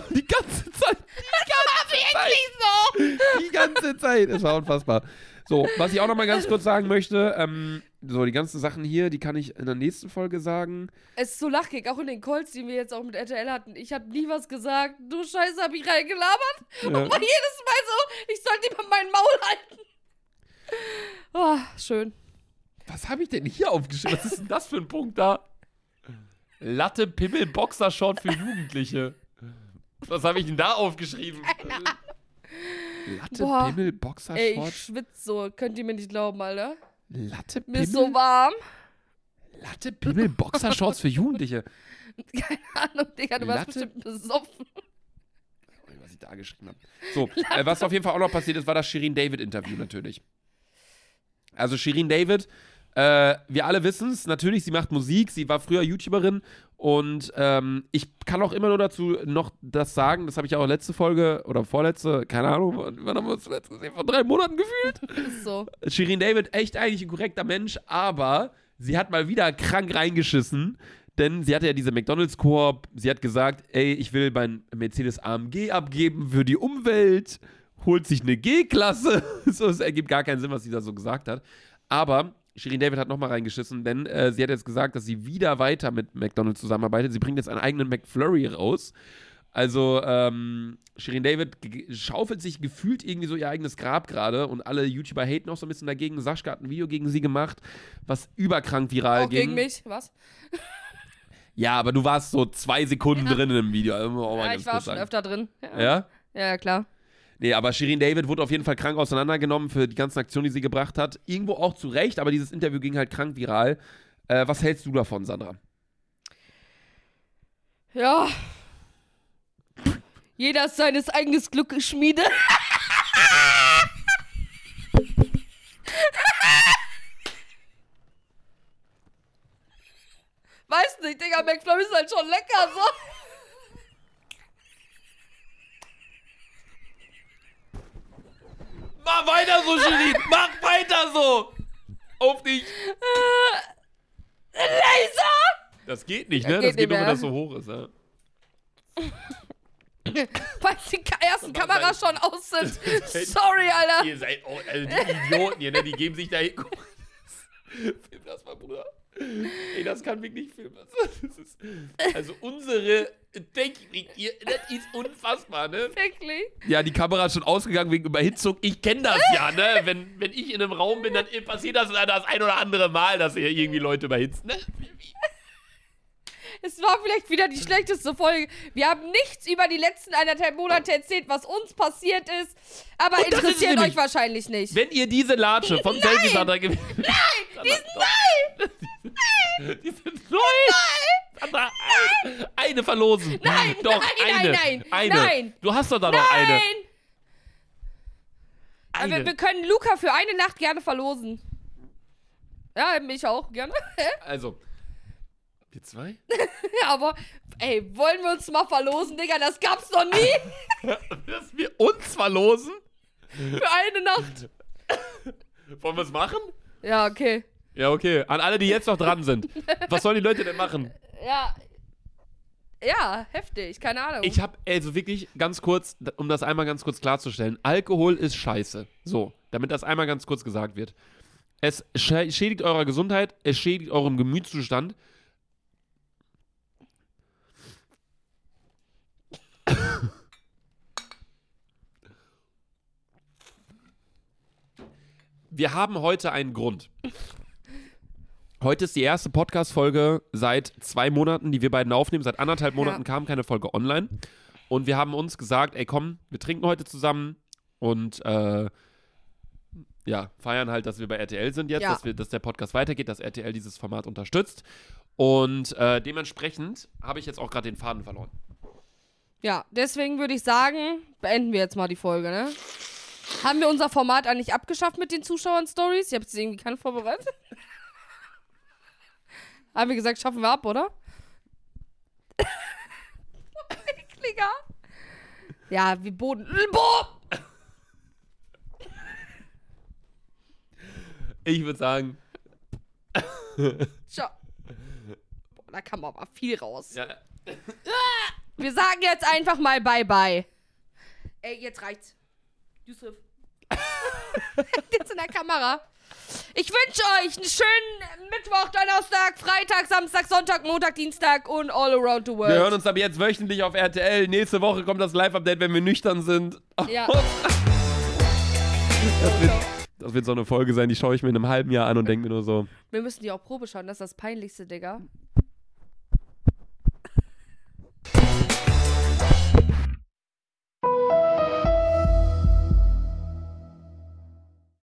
Die ganze Zeit. Die ganze Zeit. Die ganze Zeit. Es war unfassbar. So, was ich auch noch mal ganz kurz sagen möchte, ähm, so, die ganzen Sachen hier, die kann ich in der nächsten Folge sagen. Es ist so lachig, auch in den Calls, die wir jetzt auch mit RTL hatten. Ich habe nie was gesagt. Du Scheiße, hab ich reingelabert. Ja. Und war jedes Mal so, ich sollte lieber mein Maul halten. Oh, schön. Was habe ich denn hier aufgeschrieben? Was ist denn das für ein Punkt da? Latte Pimmel Boxershort für Jugendliche. Was habe ich denn da aufgeschrieben? Latte Boah. Pimmel Ey, Boxershort. ich schwitze so. Könnt ihr mir nicht glauben, Alter? Latte Mir ist Pimmel, so warm. Latte Pimmel Boxershorts für Jugendliche. Keine Ahnung, Digga, du warst bestimmt besoffen. Was ich da geschrieben habe. So, äh, was auf jeden Fall auch noch passiert ist, war das Shirin David Interview natürlich. Also Shirin David, äh, wir alle wissen es, natürlich, sie macht Musik, sie war früher YouTuberin und ähm, ich kann auch immer nur dazu noch das sagen, das habe ich auch letzte Folge oder vorletzte, keine Ahnung, wann haben wir uns zuletzt gesehen? Vor drei Monaten gefühlt. Ist so. Shirin David, echt eigentlich ein korrekter Mensch, aber sie hat mal wieder krank reingeschissen, denn sie hatte ja diese McDonalds-Koop. Sie hat gesagt, ey, ich will mein Mercedes AMG abgeben für die Umwelt, holt sich eine G-Klasse. so, es ergibt gar keinen Sinn, was sie da so gesagt hat. Aber Shirin David hat nochmal reingeschissen, denn äh, sie hat jetzt gesagt, dass sie wieder weiter mit McDonalds zusammenarbeitet. Sie bringt jetzt einen eigenen McFlurry raus. Also, ähm, Shirin David schaufelt sich gefühlt irgendwie so ihr eigenes Grab gerade und alle YouTuber haten auch so ein bisschen dagegen. Sascha hat ein Video gegen sie gemacht, was überkrank viral Auch ging. gegen mich, was? Ja, aber du warst so zwei Sekunden drin in dem Video. Also, mal Ja, ich war schon sagen. öfter drin. Ja. Ja? ja, klar. Nee, aber Shirin David wurde auf jeden Fall krank auseinandergenommen für die ganzen Aktionen, die sie gebracht hat. Irgendwo auch zu Recht, aber dieses Interview ging halt krank viral. Äh, was hältst du davon, Sandra? Ja. Jeder ist seines eigenes Glückes Schmiede. Weiß nicht, Digga, McFlurry ist halt schon lecker, so. Mach weiter so, Shirin! Mach weiter so! Auf dich! Laser! Das geht nicht, ne? geht das geht nur, wenn das so hoch ist, ja. Weil die ersten Kameras schon aus sind. Sorry, Alter. Ihr seid, oh, also die Idioten hier, ne? Die geben sich da hin. Guck mal. Film das mal, Bruder. Ey, das kann wirklich. Das ist, also unsere Technik hier, das ist unfassbar, ne? Wirklich? Ja, die Kamera ist schon ausgegangen wegen Überhitzung. Ich kenne das ja, ne? Wenn, wenn ich in einem Raum bin, dann passiert das das ein oder andere Mal, dass hier irgendwie Leute überhitzt, ne? Es war vielleicht wieder die schlechteste Folge. Wir haben nichts über die letzten eineinhalb Monate erzählt, was uns passiert ist. Aber Und das ist interessiert nämlich- euch wahrscheinlich nicht. Wenn ihr diese Latsche vom Selfie Sandra gewinnt. Nein! Die sind neu! Die sind neu! Sandra, eine, eine verlosen. Nein, doch, nein, eine. nein, nein, eine. nein. Du hast doch da noch eine. Nein! Aber eine. wir, wir können Luca für eine Nacht gerne verlosen. Ja, mich auch gerne. Also, wir zwei? Aber, ey, wollen wir uns mal verlosen, Digga? Das gab's noch nie Dass wir uns verlosen? für eine Nacht. Wollen wir es machen? Ja, okay. Ja, okay. An alle, die jetzt noch dran sind. Was sollen die Leute denn machen? Ja. Ja, heftig, keine Ahnung. Ich habe, also wirklich ganz kurz, um das einmal ganz kurz klarzustellen, Alkohol ist scheiße. So, damit das einmal ganz kurz gesagt wird. Es schä- schädigt eurer Gesundheit, es schädigt euren Gemütszustand. Wir haben heute einen Grund. Heute ist die erste Podcast-Folge seit zwei Monaten, die wir beiden aufnehmen. Seit anderthalb Monaten kam keine Folge online. Und wir haben uns gesagt, ey komm, wir trinken heute zusammen und äh, ja, feiern halt, dass wir bei RTL sind jetzt, Ja. dass, wir, dass der Podcast weitergeht, dass RTL dieses Format unterstützt. Und äh, dementsprechend habe ich jetzt auch gerade den Faden verloren. ja, deswegen würde ich sagen, beenden wir jetzt mal die Folge, ne? Haben wir unser Format eigentlich abgeschafft mit den Zuschauern-Stories? Ich habe jetzt irgendwie keine vorbereitet. Haben wir gesagt, schaffen wir ab, oder? Ekliger. Ja, wie Boden. Boah! Ich würde sagen, Schau. Boah, da kam aber viel raus. ja, Wir sagen jetzt einfach mal Bye-Bye. Ey, jetzt reicht's. Yusuf. jetzt in der Kamera. Ich wünsche euch einen schönen Mittwoch, Donnerstag, Freitag, Samstag, Sonntag, Montag, Dienstag und all around the world. Wir hören uns ab jetzt wöchentlich auf RTL. Nächste Woche kommt das Live-Update, wenn wir nüchtern sind. Ja. das wird das wird so eine Folge sein, die schaue ich mir in einem halben Jahr an und denke mir nur so. Wir müssen die auch Probe schauen, das ist das Peinlichste, Digga.